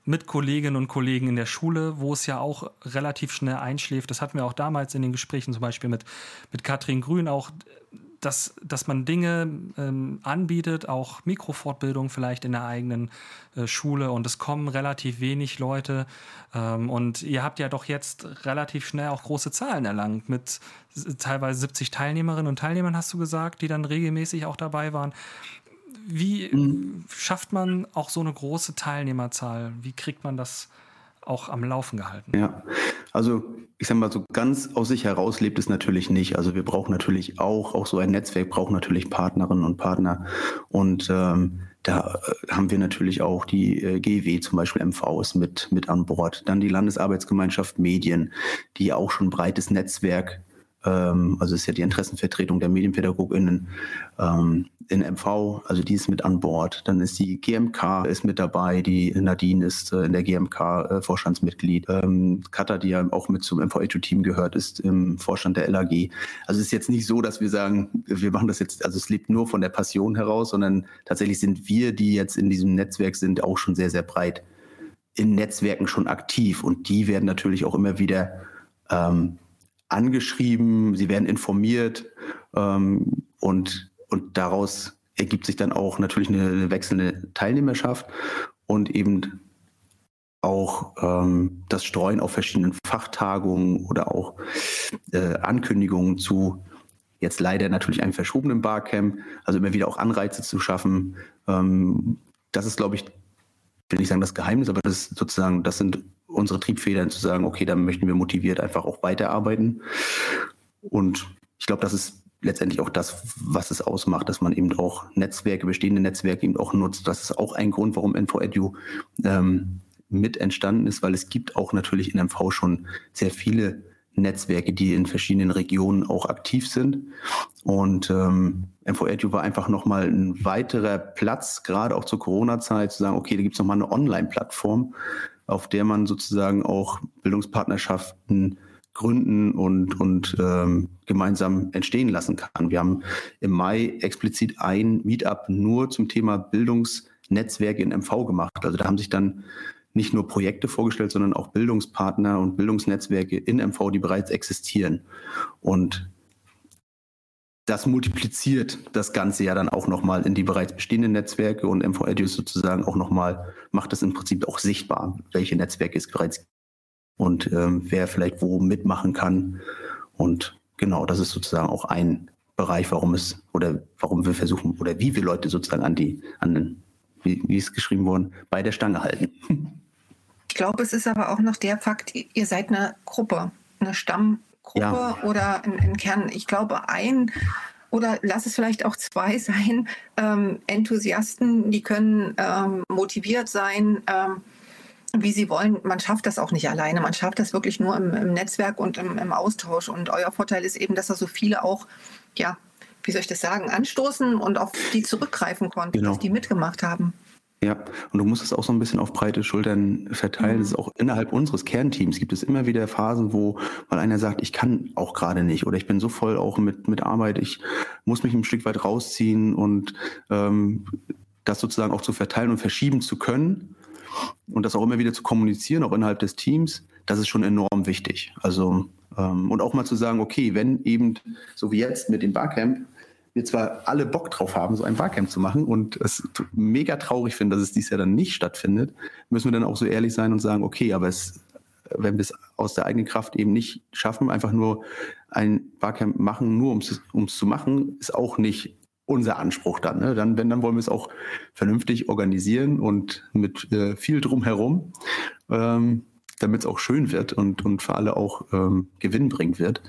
mit Kolleginnen und Kollegen in der Schule, wo es ja auch relativ schnell einschläft. Das hatten wir auch damals in den Gesprächen, zum Beispiel mit, mit Katrin Grün, auch dass, dass man Dinge ähm, anbietet, auch Mikrofortbildung vielleicht in der eigenen äh, Schule und es kommen relativ wenig Leute ähm, und ihr habt ja doch jetzt relativ schnell auch große Zahlen erlangt mit teilweise 70 Teilnehmerinnen und Teilnehmern, hast du gesagt, die dann regelmäßig auch dabei waren. Wie mhm. schafft man auch so eine große Teilnehmerzahl? Wie kriegt man das auch am Laufen gehalten? Ja, also ich sage mal, so ganz aus sich heraus lebt es natürlich nicht. Also wir brauchen natürlich auch, auch so ein Netzwerk braucht natürlich Partnerinnen und Partner. Und ähm, da äh, haben wir natürlich auch die äh, GW, zum Beispiel MV ist mit, mit an Bord. Dann die Landesarbeitsgemeinschaft Medien, die auch schon ein breites Netzwerk ähm, also ist ja die Interessenvertretung der MedienpädagogInnen ähm, in MV, also die ist mit an Bord. Dann ist die GMK ist mit dabei, die Nadine ist äh, in der GMK äh, Vorstandsmitglied. Ähm, Katha, die ja auch mit zum MV-Team gehört, ist im Vorstand der LAG. Also es ist jetzt nicht so, dass wir sagen, wir machen das jetzt, also es lebt nur von der Passion heraus, sondern tatsächlich sind wir, die jetzt in diesem Netzwerk sind, auch schon sehr, sehr breit in Netzwerken schon aktiv und die werden natürlich auch immer wieder ähm, angeschrieben, sie werden informiert ähm, und, und daraus ergibt sich dann auch natürlich eine, eine wechselnde Teilnehmerschaft und eben auch ähm, das Streuen auf verschiedenen Fachtagungen oder auch äh, Ankündigungen zu jetzt leider natürlich einem verschobenen Barcamp, also immer wieder auch Anreize zu schaffen. Ähm, das ist, glaube ich, will nicht sagen das Geheimnis, aber das ist sozusagen, das sind unsere Triebfedern zu sagen, okay, da möchten wir motiviert einfach auch weiterarbeiten. Und ich glaube, das ist letztendlich auch das, was es ausmacht, dass man eben auch Netzwerke, bestehende Netzwerke eben auch nutzt. Das ist auch ein Grund, warum InfoEdu ähm, mit entstanden ist, weil es gibt auch natürlich in MV schon sehr viele Netzwerke, die in verschiedenen Regionen auch aktiv sind. Und ähm, MVEDU war einfach nochmal ein weiterer Platz, gerade auch zur Corona-Zeit, zu sagen, okay, da gibt es nochmal eine Online-Plattform, auf der man sozusagen auch Bildungspartnerschaften gründen und, und ähm, gemeinsam entstehen lassen kann. Wir haben im Mai explizit ein Meetup nur zum Thema Bildungsnetzwerke in MV gemacht. Also da haben sich dann nicht nur Projekte vorgestellt, sondern auch Bildungspartner und Bildungsnetzwerke in MV, die bereits existieren. Und das multipliziert das Ganze ja dann auch nochmal in die bereits bestehenden Netzwerke und MVEDU sozusagen auch nochmal, macht das im Prinzip auch sichtbar, welche Netzwerke es bereits und ähm, wer vielleicht wo mitmachen kann. Und genau, das ist sozusagen auch ein Bereich, warum es oder warum wir versuchen oder wie wir Leute sozusagen an die, an wie, wie es geschrieben worden, bei der Stange halten. Ich glaube, es ist aber auch noch der Fakt, ihr seid eine Gruppe, eine Stammgruppe ja. oder ein, ein, Kern. Ich glaube, ein oder lass es vielleicht auch zwei sein, ähm, Enthusiasten, die können ähm, motiviert sein, ähm, wie sie wollen. Man schafft das auch nicht alleine. Man schafft das wirklich nur im, im Netzwerk und im, im, Austausch. Und euer Vorteil ist eben, dass da so viele auch, ja, wie soll ich das sagen, anstoßen und auf die zurückgreifen konnten, genau. dass die mitgemacht haben. Ja, und du musst es auch so ein bisschen auf breite Schultern verteilen. Mhm. ist auch innerhalb unseres Kernteams gibt es immer wieder Phasen, wo mal einer sagt, ich kann auch gerade nicht oder ich bin so voll auch mit, mit Arbeit, ich muss mich ein Stück weit rausziehen und ähm, das sozusagen auch zu verteilen und verschieben zu können und das auch immer wieder zu kommunizieren, auch innerhalb des Teams, das ist schon enorm wichtig. Also ähm, und auch mal zu sagen, okay, wenn eben so wie jetzt mit dem Barcamp wir zwar alle Bock drauf haben, so ein Barcamp zu machen und es mega traurig finden, dass es dieses Jahr dann nicht stattfindet, müssen wir dann auch so ehrlich sein und sagen, okay, aber es, wenn wir es aus der eigenen Kraft eben nicht schaffen, einfach nur ein Barcamp machen, nur um es zu machen, ist auch nicht unser Anspruch dann. Ne? Dann, wenn, dann wollen wir es auch vernünftig organisieren und mit äh, viel drumherum. Ähm, damit es auch schön wird und, und für alle auch ähm, gewinnbringend wird.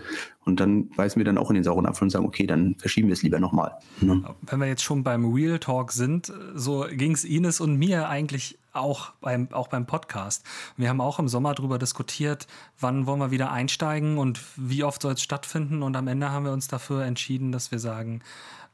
Und dann beißen wir dann auch in den sauren Apfel und sagen, okay, dann verschieben wir es lieber nochmal. Ne? Wenn wir jetzt schon beim Real Talk sind, so ging es Ines und mir eigentlich auch beim, auch beim Podcast. Wir haben auch im Sommer darüber diskutiert, wann wollen wir wieder einsteigen und wie oft soll es stattfinden. Und am Ende haben wir uns dafür entschieden, dass wir sagen,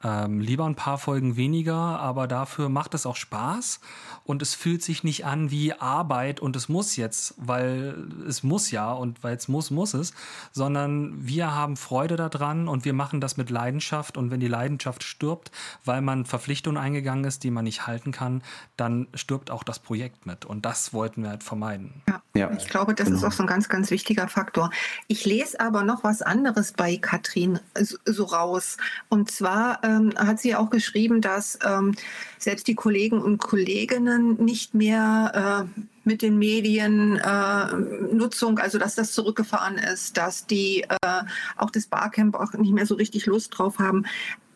ähm, lieber ein paar Folgen weniger, aber dafür macht es auch Spaß und es fühlt sich nicht an wie Arbeit und es muss jetzt, weil es muss ja und weil es muss, muss es, sondern wir haben Freude daran und wir machen das mit Leidenschaft und wenn die Leidenschaft stirbt, weil man Verpflichtungen eingegangen ist, die man nicht halten kann, dann stirbt auch das Projekt mit und das wollten wir halt vermeiden. Ja, ja. ich glaube, das genau. ist auch so ein ganz, ganz wichtiger Faktor. Ich lese aber noch was anderes bei Katrin so raus und zwar ähm, hat sie auch geschrieben, dass ähm, selbst die Kollegen und Kolleginnen nicht mehr äh, mit den Medien äh, also dass das zurückgefahren ist, dass die äh, auch das Barcamp auch nicht mehr so richtig Lust drauf haben.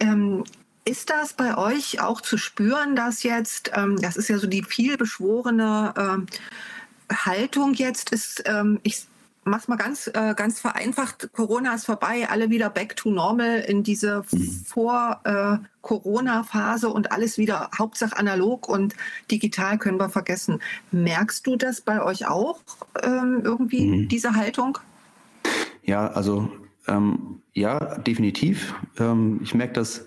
Ähm, ist das bei euch auch zu spüren, dass jetzt, ähm, das ist ja so die vielbeschworene äh, Haltung jetzt ist, ähm, ich mach's mal ganz, äh, ganz vereinfacht. Corona ist vorbei, alle wieder back to normal in diese mhm. Vor-Corona-Phase äh, und alles wieder Hauptsache analog und digital können wir vergessen. Merkst du das bei euch auch ähm, irgendwie, mhm. diese Haltung? Ja, also ähm, ja, definitiv. Ähm, ich merke das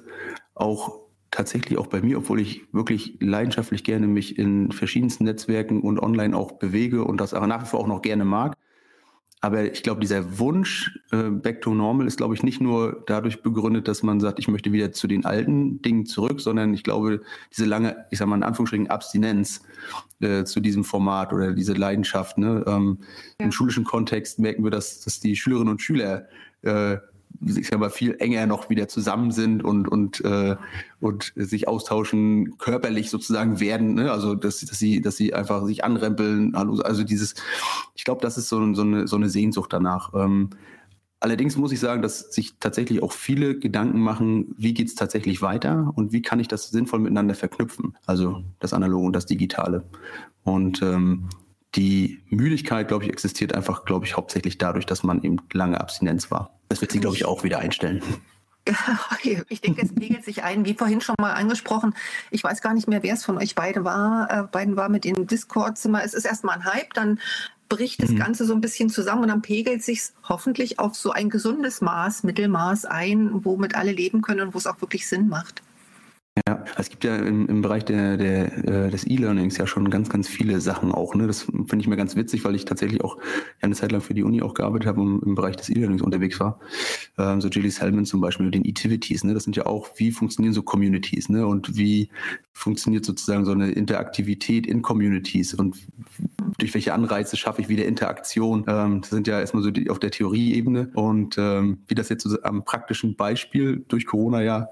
auch tatsächlich auch bei mir, obwohl ich wirklich leidenschaftlich gerne mich in verschiedensten Netzwerken und online auch bewege und das aber nach wie vor auch noch gerne mag. Aber ich glaube, dieser Wunsch äh, back to normal ist, glaube ich, nicht nur dadurch begründet, dass man sagt, ich möchte wieder zu den alten Dingen zurück, sondern ich glaube, diese lange, ich sage mal in Anführungsstrichen, Abstinenz äh, zu diesem Format oder diese Leidenschaft. Ne? Ähm, ja. Im schulischen Kontext merken wir, dass, dass die Schülerinnen und Schüler äh, ich sag viel enger noch wieder zusammen sind und, und, äh, und sich austauschen, körperlich sozusagen werden. Ne? Also, dass, dass, sie, dass sie einfach sich anrempeln. Also, dieses, ich glaube, das ist so, so, eine, so eine Sehnsucht danach. Ähm, allerdings muss ich sagen, dass sich tatsächlich auch viele Gedanken machen, wie geht es tatsächlich weiter und wie kann ich das sinnvoll miteinander verknüpfen. Also, das Analoge und das Digitale. Und ähm, die Müdigkeit, glaube ich, existiert einfach, glaube ich, hauptsächlich dadurch, dass man eben lange Abstinenz war. Das wird sie, glaube ich, auch wieder einstellen. Ich denke, es pegelt sich ein, wie vorhin schon mal angesprochen. Ich weiß gar nicht mehr, wer es von euch beide war. Äh, beiden war mit dem Discord-Zimmer. Es ist erstmal ein Hype, dann bricht das mhm. Ganze so ein bisschen zusammen und dann pegelt sich hoffentlich auf so ein gesundes Maß, Mittelmaß ein, womit alle leben können und wo es auch wirklich Sinn macht. Ja, es gibt ja im, im Bereich der, der, äh, des E-Learnings ja schon ganz, ganz viele Sachen auch. Ne? Das finde ich mir ganz witzig, weil ich tatsächlich auch eine Zeit lang für die Uni auch gearbeitet habe und im Bereich des E-Learnings unterwegs war. Ähm, so Jilly Salmon zum Beispiel mit den E-Tivities. Ne? Das sind ja auch, wie funktionieren so Communities ne? und wie funktioniert sozusagen so eine Interaktivität in Communities und durch welche Anreize schaffe ich wieder Interaktion. Ähm, das sind ja erstmal so die, auf der Theorieebene und ähm, wie das jetzt so am praktischen Beispiel durch Corona ja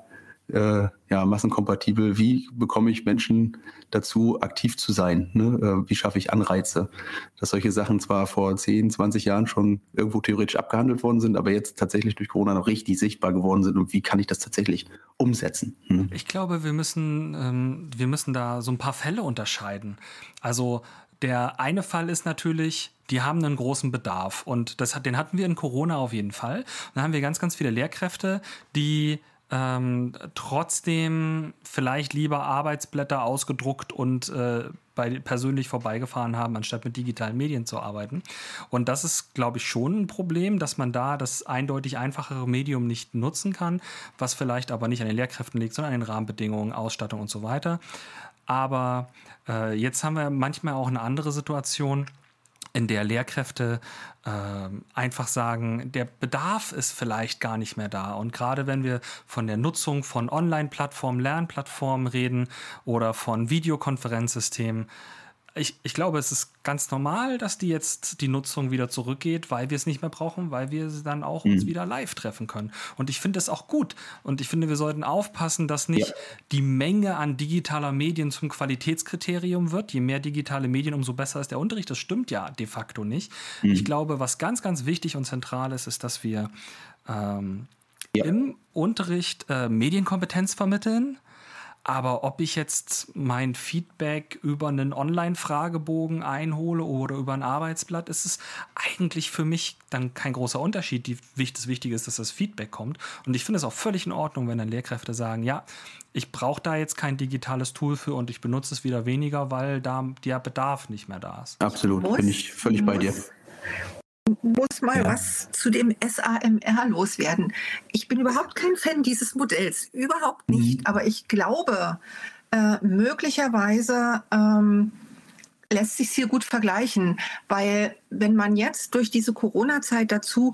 äh, ja, massenkompatibel, wie bekomme ich Menschen dazu, aktiv zu sein? Ne? Äh, wie schaffe ich Anreize? Dass solche Sachen zwar vor 10, 20 Jahren schon irgendwo theoretisch abgehandelt worden sind, aber jetzt tatsächlich durch Corona noch richtig sichtbar geworden sind. Und wie kann ich das tatsächlich umsetzen? Hm? Ich glaube, wir müssen, ähm, wir müssen da so ein paar Fälle unterscheiden. Also der eine Fall ist natürlich, die haben einen großen Bedarf und das, den hatten wir in Corona auf jeden Fall. Da haben wir ganz, ganz viele Lehrkräfte, die ähm, trotzdem vielleicht lieber Arbeitsblätter ausgedruckt und äh, bei, persönlich vorbeigefahren haben, anstatt mit digitalen Medien zu arbeiten. Und das ist, glaube ich, schon ein Problem, dass man da das eindeutig einfachere Medium nicht nutzen kann, was vielleicht aber nicht an den Lehrkräften liegt, sondern an den Rahmenbedingungen, Ausstattung und so weiter. Aber äh, jetzt haben wir manchmal auch eine andere Situation in der Lehrkräfte äh, einfach sagen, der Bedarf ist vielleicht gar nicht mehr da. Und gerade wenn wir von der Nutzung von Online-Plattformen, Lernplattformen reden oder von Videokonferenzsystemen, ich, ich glaube, es ist ganz normal, dass die jetzt die Nutzung wieder zurückgeht, weil wir es nicht mehr brauchen, weil wir dann auch mhm. uns wieder live treffen können. Und ich finde es auch gut. Und ich finde, wir sollten aufpassen, dass nicht ja. die Menge an digitaler Medien zum Qualitätskriterium wird. Je mehr digitale Medien, umso besser ist der Unterricht. Das stimmt ja de facto nicht. Mhm. Ich glaube, was ganz, ganz wichtig und zentral ist, ist, dass wir ähm, ja. im Unterricht äh, Medienkompetenz vermitteln aber ob ich jetzt mein Feedback über einen Online-Fragebogen einhole oder über ein Arbeitsblatt, ist es eigentlich für mich dann kein großer Unterschied. Die, das Wichtige ist, dass das Feedback kommt. Und ich finde es auch völlig in Ordnung, wenn dann Lehrkräfte sagen, ja, ich brauche da jetzt kein digitales Tool für und ich benutze es wieder weniger, weil da der Bedarf nicht mehr da ist. Absolut, muss, bin ich völlig bei dir muss mal ja. was zu dem SAMR loswerden. Ich bin überhaupt kein Fan dieses Modells, überhaupt nicht. Mhm. Aber ich glaube, äh, möglicherweise ähm, lässt sich hier gut vergleichen, weil wenn man jetzt durch diese Corona-Zeit dazu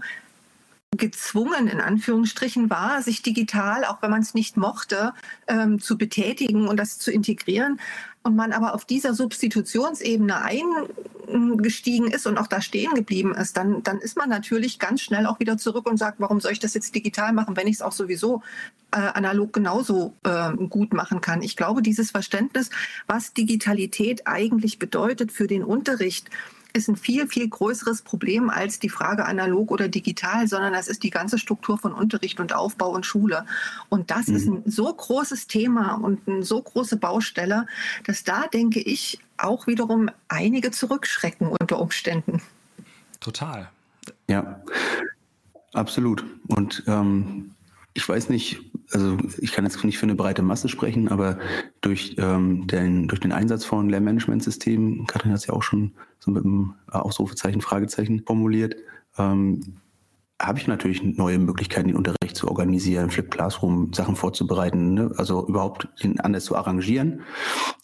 gezwungen, in Anführungsstrichen, war, sich digital, auch wenn man es nicht mochte, ähm, zu betätigen und das zu integrieren, und man aber auf dieser Substitutionsebene eingestiegen ist und auch da stehen geblieben ist, dann, dann ist man natürlich ganz schnell auch wieder zurück und sagt, warum soll ich das jetzt digital machen, wenn ich es auch sowieso äh, analog genauso äh, gut machen kann. Ich glaube, dieses Verständnis, was Digitalität eigentlich bedeutet für den Unterricht, ist ein viel, viel größeres Problem als die Frage analog oder digital, sondern das ist die ganze Struktur von Unterricht und Aufbau und Schule. Und das mhm. ist ein so großes Thema und eine so große Baustelle, dass da, denke ich, auch wiederum einige zurückschrecken unter Umständen. Total. Ja, absolut. Und ähm, ich weiß nicht, also ich kann jetzt nicht für eine breite Masse sprechen, aber durch, ähm, den, durch den Einsatz von Lehrmanagementsystemen, Katrin hat es ja auch schon so mit einem Ausrufezeichen, Fragezeichen formuliert, ähm, habe ich natürlich neue Möglichkeiten, den Unterricht zu organisieren, Flip Classroom Sachen vorzubereiten, ne? also überhaupt den anders zu arrangieren.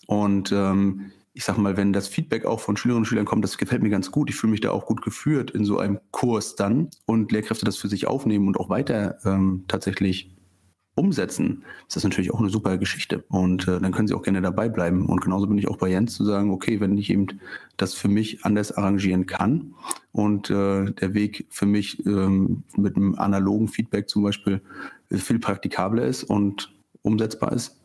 Und ähm, ich sag mal, wenn das Feedback auch von Schülerinnen und Schülern kommt, das gefällt mir ganz gut. Ich fühle mich da auch gut geführt in so einem Kurs dann und Lehrkräfte das für sich aufnehmen und auch weiter ähm, tatsächlich umsetzen, ist das natürlich auch eine super Geschichte. Und äh, dann können sie auch gerne dabei bleiben. Und genauso bin ich auch bei Jens zu sagen, okay, wenn ich eben das für mich anders arrangieren kann und äh, der Weg für mich ähm, mit einem analogen Feedback zum Beispiel viel praktikabler ist und umsetzbar ist,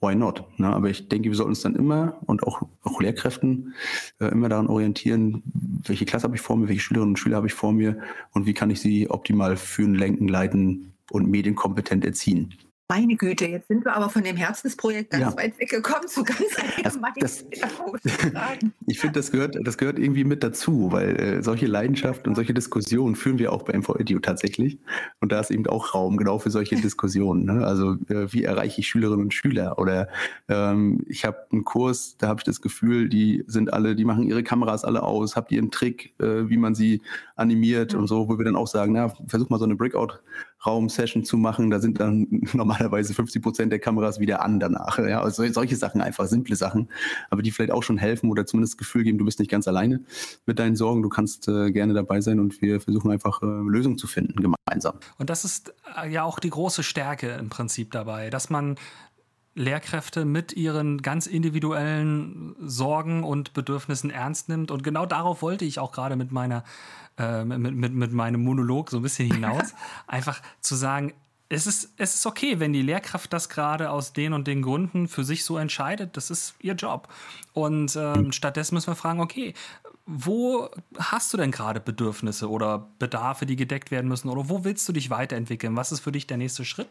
why not? Ne? Aber ich denke, wir sollten uns dann immer und auch, auch Lehrkräften äh, immer daran orientieren, welche Klasse habe ich vor mir, welche Schülerinnen und Schüler habe ich vor mir und wie kann ich sie optimal führen, lenken, leiten und medienkompetent erziehen. Meine Güte, jetzt sind wir aber von dem Herzensprojekt ganz ja. weit weggekommen zu ganz das, Ich finde, das gehört, das gehört irgendwie mit dazu, weil äh, solche Leidenschaften und solche Diskussionen führen wir auch bei MVEDU tatsächlich. Und da ist eben auch Raum genau für solche Diskussionen. Ne? Also äh, wie erreiche ich Schülerinnen und Schüler? Oder ähm, ich habe einen Kurs, da habe ich das Gefühl, die sind alle, die machen ihre Kameras alle aus, habt ihr einen Trick, äh, wie man sie animiert mhm. und so, wo wir dann auch sagen, na, versuch mal so eine Breakout-Raum-Session zu machen. Da sind dann normalerweise 50 Prozent der Kameras wieder an danach. Ja, also solche Sachen einfach, simple Sachen, aber die vielleicht auch schon helfen oder zumindest das Gefühl geben, du bist nicht ganz alleine mit deinen Sorgen, du kannst äh, gerne dabei sein und wir versuchen einfach äh, Lösungen zu finden gemeinsam. Und das ist äh, ja auch die große Stärke im Prinzip dabei, dass man Lehrkräfte mit ihren ganz individuellen Sorgen und Bedürfnissen ernst nimmt. Und genau darauf wollte ich auch gerade mit meiner, äh, mit, mit, mit meinem Monolog so ein bisschen hinaus. Einfach zu sagen, es ist, es ist okay, wenn die Lehrkraft das gerade aus den und den Gründen für sich so entscheidet. Das ist ihr Job. Und ähm, stattdessen müssen wir fragen, okay, wo hast du denn gerade Bedürfnisse oder Bedarfe, die gedeckt werden müssen? Oder wo willst du dich weiterentwickeln? Was ist für dich der nächste Schritt?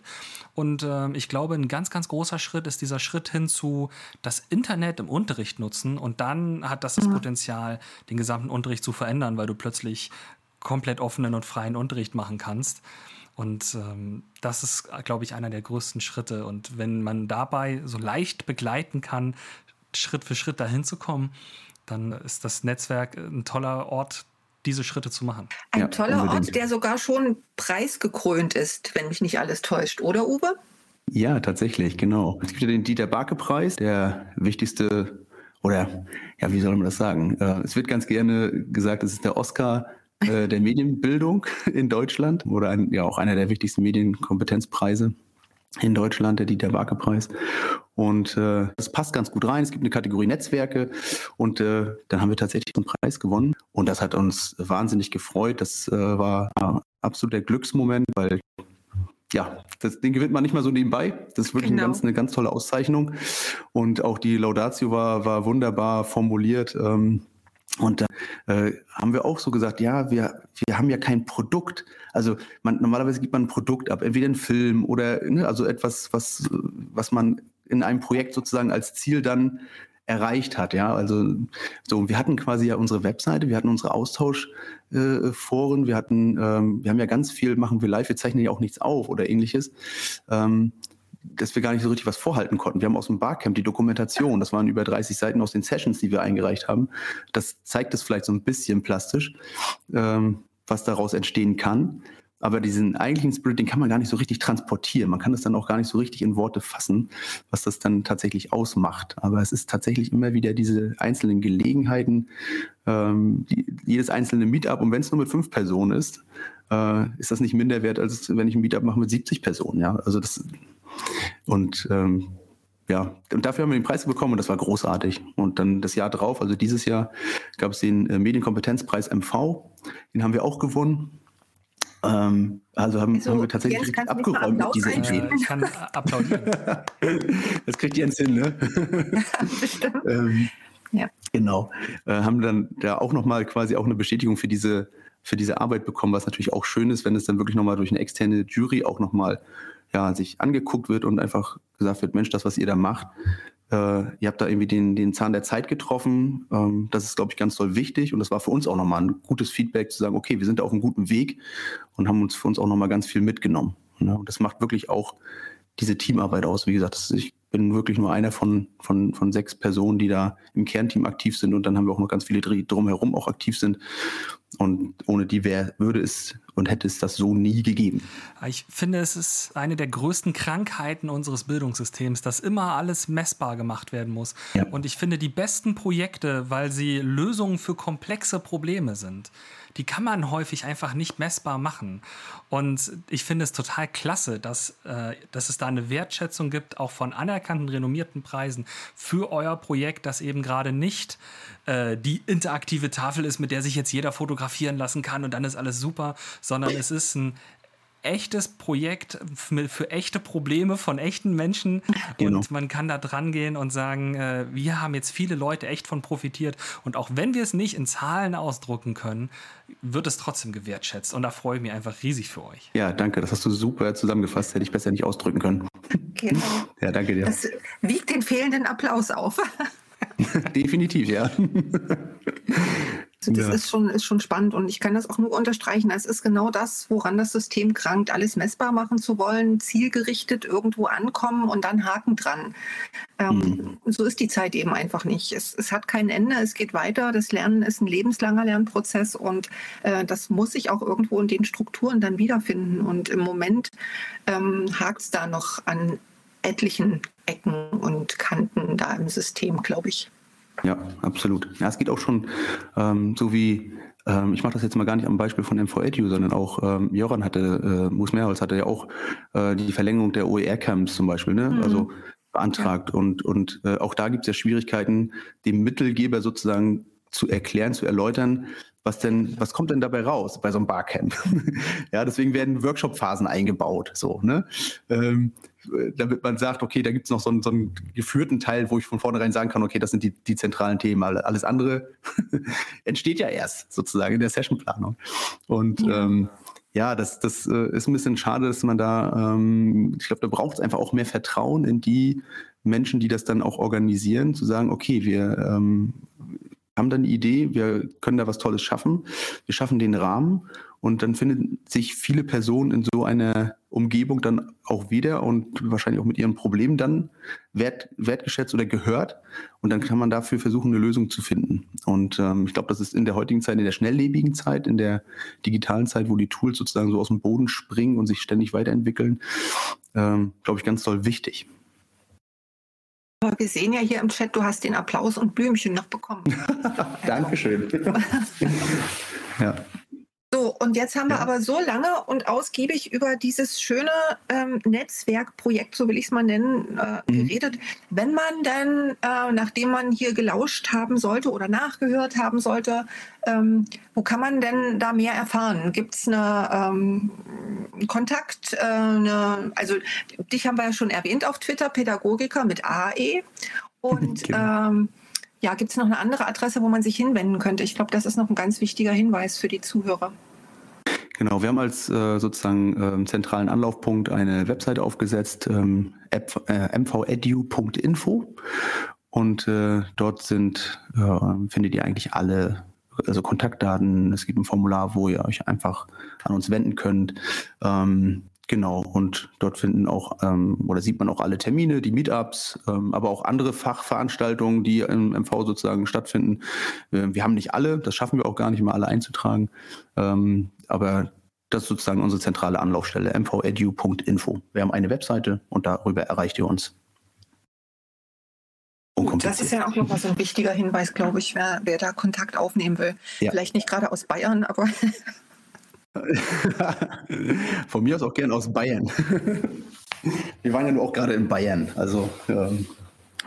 Und äh, ich glaube, ein ganz, ganz großer Schritt ist dieser Schritt hin zu das Internet im Unterricht nutzen. Und dann hat das das Potenzial, den gesamten Unterricht zu verändern, weil du plötzlich komplett offenen und freien Unterricht machen kannst. Und ähm, das ist, glaube ich, einer der größten Schritte. Und wenn man dabei so leicht begleiten kann, Schritt für Schritt dahin zu kommen, dann ist das Netzwerk ein toller Ort, diese Schritte zu machen. Ein ja, toller unbedingt. Ort, der sogar schon preisgekrönt ist, wenn mich nicht alles täuscht, oder Uwe? Ja, tatsächlich, genau. Es gibt ja den Dieter Barke-Preis, der wichtigste, oder ja, wie soll man das sagen? Äh, es wird ganz gerne gesagt, es ist der Oscar äh, der Medienbildung in Deutschland oder ein, ja auch einer der wichtigsten Medienkompetenzpreise in Deutschland, der Dieter Barke-Preis. Und äh, das passt ganz gut rein. Es gibt eine Kategorie Netzwerke und äh, dann haben wir tatsächlich einen Preis gewonnen. Und das hat uns wahnsinnig gefreut. Das äh, war absolut der Glücksmoment, weil ja, das, den gewinnt man nicht mal so nebenbei. Das ist wirklich genau. eine, ganz, eine ganz tolle Auszeichnung. Und auch die Laudatio war, war wunderbar formuliert. Ähm, und da äh, haben wir auch so gesagt, ja, wir, wir haben ja kein Produkt. Also man, normalerweise gibt man ein Produkt ab, entweder ein Film oder ne, also etwas, was, was man in einem Projekt sozusagen als Ziel dann erreicht hat. Ja, also so, wir hatten quasi ja unsere Webseite, wir hatten unsere Austauschforen, äh, wir hatten, ähm, wir haben ja ganz viel, machen wir live, wir zeichnen ja auch nichts auf oder ähnliches. Ähm, dass wir gar nicht so richtig was vorhalten konnten. Wir haben aus dem Barcamp die Dokumentation, das waren über 30 Seiten aus den Sessions, die wir eingereicht haben. Das zeigt es vielleicht so ein bisschen plastisch, ähm, was daraus entstehen kann. Aber diesen eigentlichen Spirit, den kann man gar nicht so richtig transportieren. Man kann das dann auch gar nicht so richtig in Worte fassen, was das dann tatsächlich ausmacht. Aber es ist tatsächlich immer wieder diese einzelnen Gelegenheiten, ähm, die, jedes einzelne Meetup. Und wenn es nur mit fünf Personen ist, äh, ist das nicht minder wert, als wenn ich ein Meetup mache mit 70 Personen. Ja, also das und ähm, ja, und dafür haben wir den Preis bekommen und das war großartig. Und dann das Jahr drauf, also dieses Jahr, gab es den äh, Medienkompetenzpreis MV. Den haben wir auch gewonnen. Ähm, also haben, also, haben, wir tatsächlich Jens, abgeräumt mit dieser Idee. Ich kann applaudieren. das kriegt Jens hin, ne? Bestimmt. ähm, ja. Genau. Äh, haben dann da auch nochmal quasi auch eine Bestätigung für diese, für diese Arbeit bekommen, was natürlich auch schön ist, wenn es dann wirklich nochmal durch eine externe Jury auch nochmal ja, sich angeguckt wird und einfach gesagt wird, Mensch, das, was ihr da macht, äh, ihr habt da irgendwie den, den Zahn der Zeit getroffen. Ähm, das ist, glaube ich, ganz toll wichtig. Und das war für uns auch nochmal ein gutes Feedback zu sagen, okay, wir sind da auf einem guten Weg und haben uns für uns auch nochmal ganz viel mitgenommen. Ne? Und das macht wirklich auch diese Teamarbeit aus. Wie gesagt, das, ich bin wirklich nur einer von, von, von sechs Personen, die da im Kernteam aktiv sind. Und dann haben wir auch noch ganz viele, die drumherum auch aktiv sind. Und ohne die wär, würde es und hätte es das so nie gegeben. Ich finde, es ist eine der größten Krankheiten unseres Bildungssystems, dass immer alles messbar gemacht werden muss. Ja. Und ich finde, die besten Projekte, weil sie Lösungen für komplexe Probleme sind, die kann man häufig einfach nicht messbar machen. Und ich finde es total klasse, dass, äh, dass es da eine Wertschätzung gibt, auch von anerkannten, renommierten Preisen für euer Projekt, das eben gerade nicht äh, die interaktive Tafel ist, mit der sich jetzt jeder fotografieren lassen kann und dann ist alles super, sondern es ist ein echtes Projekt für, für, echte Probleme von echten Menschen genau. und man kann da dran gehen und sagen, äh, wir haben jetzt viele Leute echt von profitiert und auch wenn wir es nicht in Zahlen ausdrucken können, wird es trotzdem gewertschätzt und da freue ich mich einfach riesig für euch. Ja, danke, das hast du super zusammengefasst, hätte ich besser nicht ausdrücken können. Genau. Ja, danke dir. Das wiegt den fehlenden Applaus auf. Definitiv, ja. Das ja. ist, schon, ist schon spannend und ich kann das auch nur unterstreichen. Es ist genau das, woran das System krankt, alles messbar machen zu wollen, zielgerichtet irgendwo ankommen und dann Haken dran. Ähm, mhm. So ist die Zeit eben einfach nicht. Es, es, hat kein Ende, es geht weiter. Das Lernen ist ein lebenslanger Lernprozess und äh, das muss sich auch irgendwo in den Strukturen dann wiederfinden. Und im Moment ähm, hakt es da noch an etlichen Ecken und Kanten da im System, glaube ich. Ja, absolut. Ja, es geht auch schon ähm, so wie, ähm, ich mache das jetzt mal gar nicht am Beispiel von M4Edu, sondern auch ähm, Joran hatte, äh, Mus Mehrholz hatte ja auch äh, die Verlängerung der OER-Camps zum Beispiel. Ne? Mhm. Also beantragt. Ja. Und, und äh, auch da gibt es ja Schwierigkeiten, dem Mittelgeber sozusagen zu erklären, zu erläutern, was denn, was kommt denn dabei raus bei so einem Barcamp? ja, deswegen werden Workshop-Phasen eingebaut, so, ne? Ähm, damit man sagt, okay, da gibt es noch so einen, so einen, geführten Teil, wo ich von vornherein sagen kann, okay, das sind die, die zentralen Themen. Alles andere entsteht ja erst sozusagen in der Sessionplanung. Und ja. ähm, ja, das, das äh, ist ein bisschen schade, dass man da, ähm, ich glaube, da braucht es einfach auch mehr Vertrauen in die Menschen, die das dann auch organisieren, zu sagen, okay, wir ähm, haben dann eine Idee, wir können da was Tolles schaffen, wir schaffen den Rahmen und dann finden sich viele Personen in so einer Umgebung dann auch wieder und wahrscheinlich auch mit ihren Problemen dann wert, wertgeschätzt oder gehört. Und dann kann man dafür versuchen, eine Lösung zu finden. Und ähm, ich glaube, das ist in der heutigen Zeit, in der schnelllebigen Zeit, in der digitalen Zeit, wo die Tools sozusagen so aus dem Boden springen und sich ständig weiterentwickeln, ähm, glaube ich, ganz toll wichtig. Aber wir sehen ja hier im Chat, du hast den Applaus und Blümchen noch bekommen. Dankeschön. ja. So, und jetzt haben wir aber so lange und ausgiebig über dieses schöne ähm, Netzwerkprojekt, so will ich es mal nennen, äh, mhm. geredet. Wenn man dann, äh, nachdem man hier gelauscht haben sollte oder nachgehört haben sollte, ähm, wo kann man denn da mehr erfahren? Gibt es eine ähm, Kontakt? Äh, eine, also dich haben wir ja schon erwähnt auf Twitter, Pädagogiker mit AE. Und genau. ähm, ja, gibt es noch eine andere Adresse, wo man sich hinwenden könnte? Ich glaube, das ist noch ein ganz wichtiger Hinweis für die Zuhörer. Genau, wir haben als äh, sozusagen äh, zentralen Anlaufpunkt eine Webseite aufgesetzt, ähm, äh, mvedu.info und äh, dort sind, äh, findet ihr eigentlich alle also Kontaktdaten. Es gibt ein Formular, wo ihr euch einfach an uns wenden könnt. Ähm, Genau, und dort finden auch ähm, oder sieht man auch alle Termine, die Meetups, ähm, aber auch andere Fachveranstaltungen, die im MV sozusagen stattfinden. Äh, wir haben nicht alle, das schaffen wir auch gar nicht mal alle einzutragen, ähm, aber das ist sozusagen unsere zentrale Anlaufstelle, mvedu.info. Wir haben eine Webseite und darüber erreicht ihr uns. Das ist ja auch nochmal so ein wichtiger Hinweis, glaube ich, wer, wer da Kontakt aufnehmen will. Ja. Vielleicht nicht gerade aus Bayern, aber Von mir aus auch gern aus Bayern. Wir waren ja nur auch gerade in Bayern. Also ähm,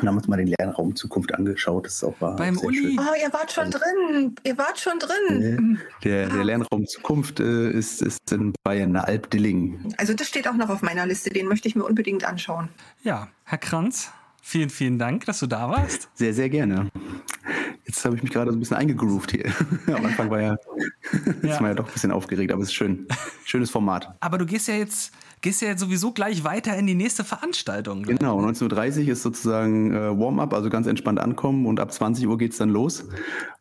und haben uns mal den Lernraum Zukunft angeschaut. Das ist auch war Beim Uli. Schön. Oh, ihr wart schon also, drin. Ihr wart schon drin. Der, der Lernraum Zukunft äh, ist, ist in Bayern, Alp-Dilling. Also das steht auch noch auf meiner Liste. Den möchte ich mir unbedingt anschauen. Ja, Herr Kranz, vielen, vielen Dank, dass du da warst. Sehr, sehr gerne. Jetzt habe ich mich gerade so ein bisschen eingegroovt hier. Am Anfang war ja, ja. man ja doch ein bisschen aufgeregt, aber es ist schön. Schönes Format. Aber du gehst ja jetzt, gehst ja jetzt sowieso gleich weiter in die nächste Veranstaltung. Genau, 19.30 Uhr ist sozusagen äh, Warm-up, also ganz entspannt ankommen und ab 20 Uhr geht es dann los.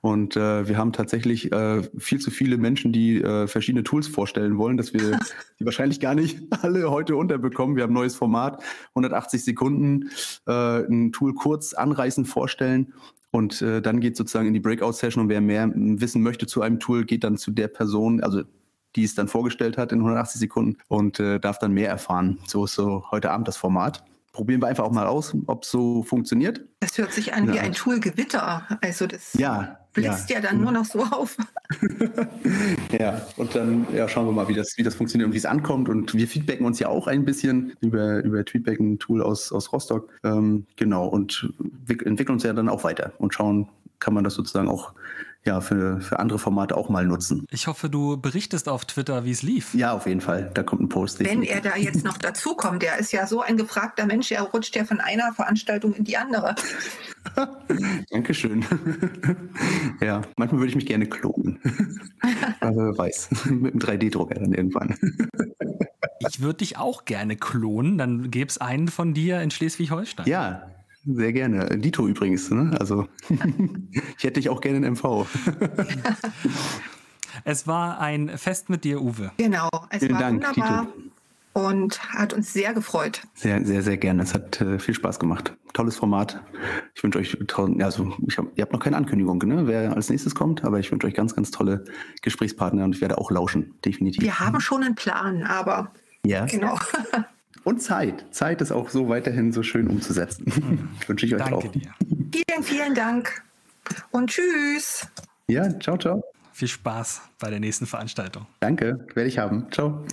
Und äh, wir haben tatsächlich äh, viel zu viele Menschen, die äh, verschiedene Tools vorstellen wollen, dass wir die wahrscheinlich gar nicht alle heute unterbekommen. Wir haben ein neues Format, 180 Sekunden, äh, ein Tool kurz anreißen, vorstellen und äh, dann geht sozusagen in die Breakout-Session und wer mehr wissen möchte zu einem Tool, geht dann zu der Person, also die es dann vorgestellt hat in 180 Sekunden und äh, darf dann mehr erfahren. So ist so heute Abend das Format. Probieren wir einfach auch mal aus, ob es so funktioniert. Das hört sich an ja. wie ein Tool-Gewitter. Also das ja, blitzt ja, ja dann nur noch so auf. ja, und dann ja, schauen wir mal, wie das, wie das funktioniert und wie es ankommt. Und wir feedbacken uns ja auch ein bisschen über, über Tweetback, ein Tool aus, aus Rostock. Ähm, genau, und entwickeln uns ja dann auch weiter und schauen, kann man das sozusagen auch ja, für, für andere Formate auch mal nutzen. Ich hoffe, du berichtest auf Twitter, wie es lief. Ja, auf jeden Fall. Da kommt ein Post. Wenn er da jetzt noch dazukommt, der ist ja so ein gefragter Mensch, er rutscht ja von einer Veranstaltung in die andere. Dankeschön. ja, manchmal würde ich mich gerne klonen. Aber wer weiß, mit einem 3D-Drucker dann irgendwann. ich würde dich auch gerne klonen, dann gäbe es einen von dir in Schleswig-Holstein. Ja, sehr gerne. Dito übrigens. Ne? Also ich hätte dich auch gerne in MV. es war ein Fest mit dir, Uwe. Genau, es Vielen war Dank, wunderbar Dito. und hat uns sehr gefreut. Sehr, sehr, sehr gerne. Es hat äh, viel Spaß gemacht. Tolles Format. Ich wünsche euch, also ich hab, ihr habt noch keine Ankündigung, ne, wer als nächstes kommt, aber ich wünsche euch ganz, ganz tolle Gesprächspartner und ich werde auch lauschen, definitiv. Wir haben schon einen Plan, aber ja. genau. Und Zeit. Zeit ist auch so weiterhin so schön umzusetzen. Mhm. Wünsche ich euch Danke auch. Dir. Vielen, vielen Dank. Und tschüss. Ja, ciao, ciao. Viel Spaß bei der nächsten Veranstaltung. Danke, werde ich haben. Ciao.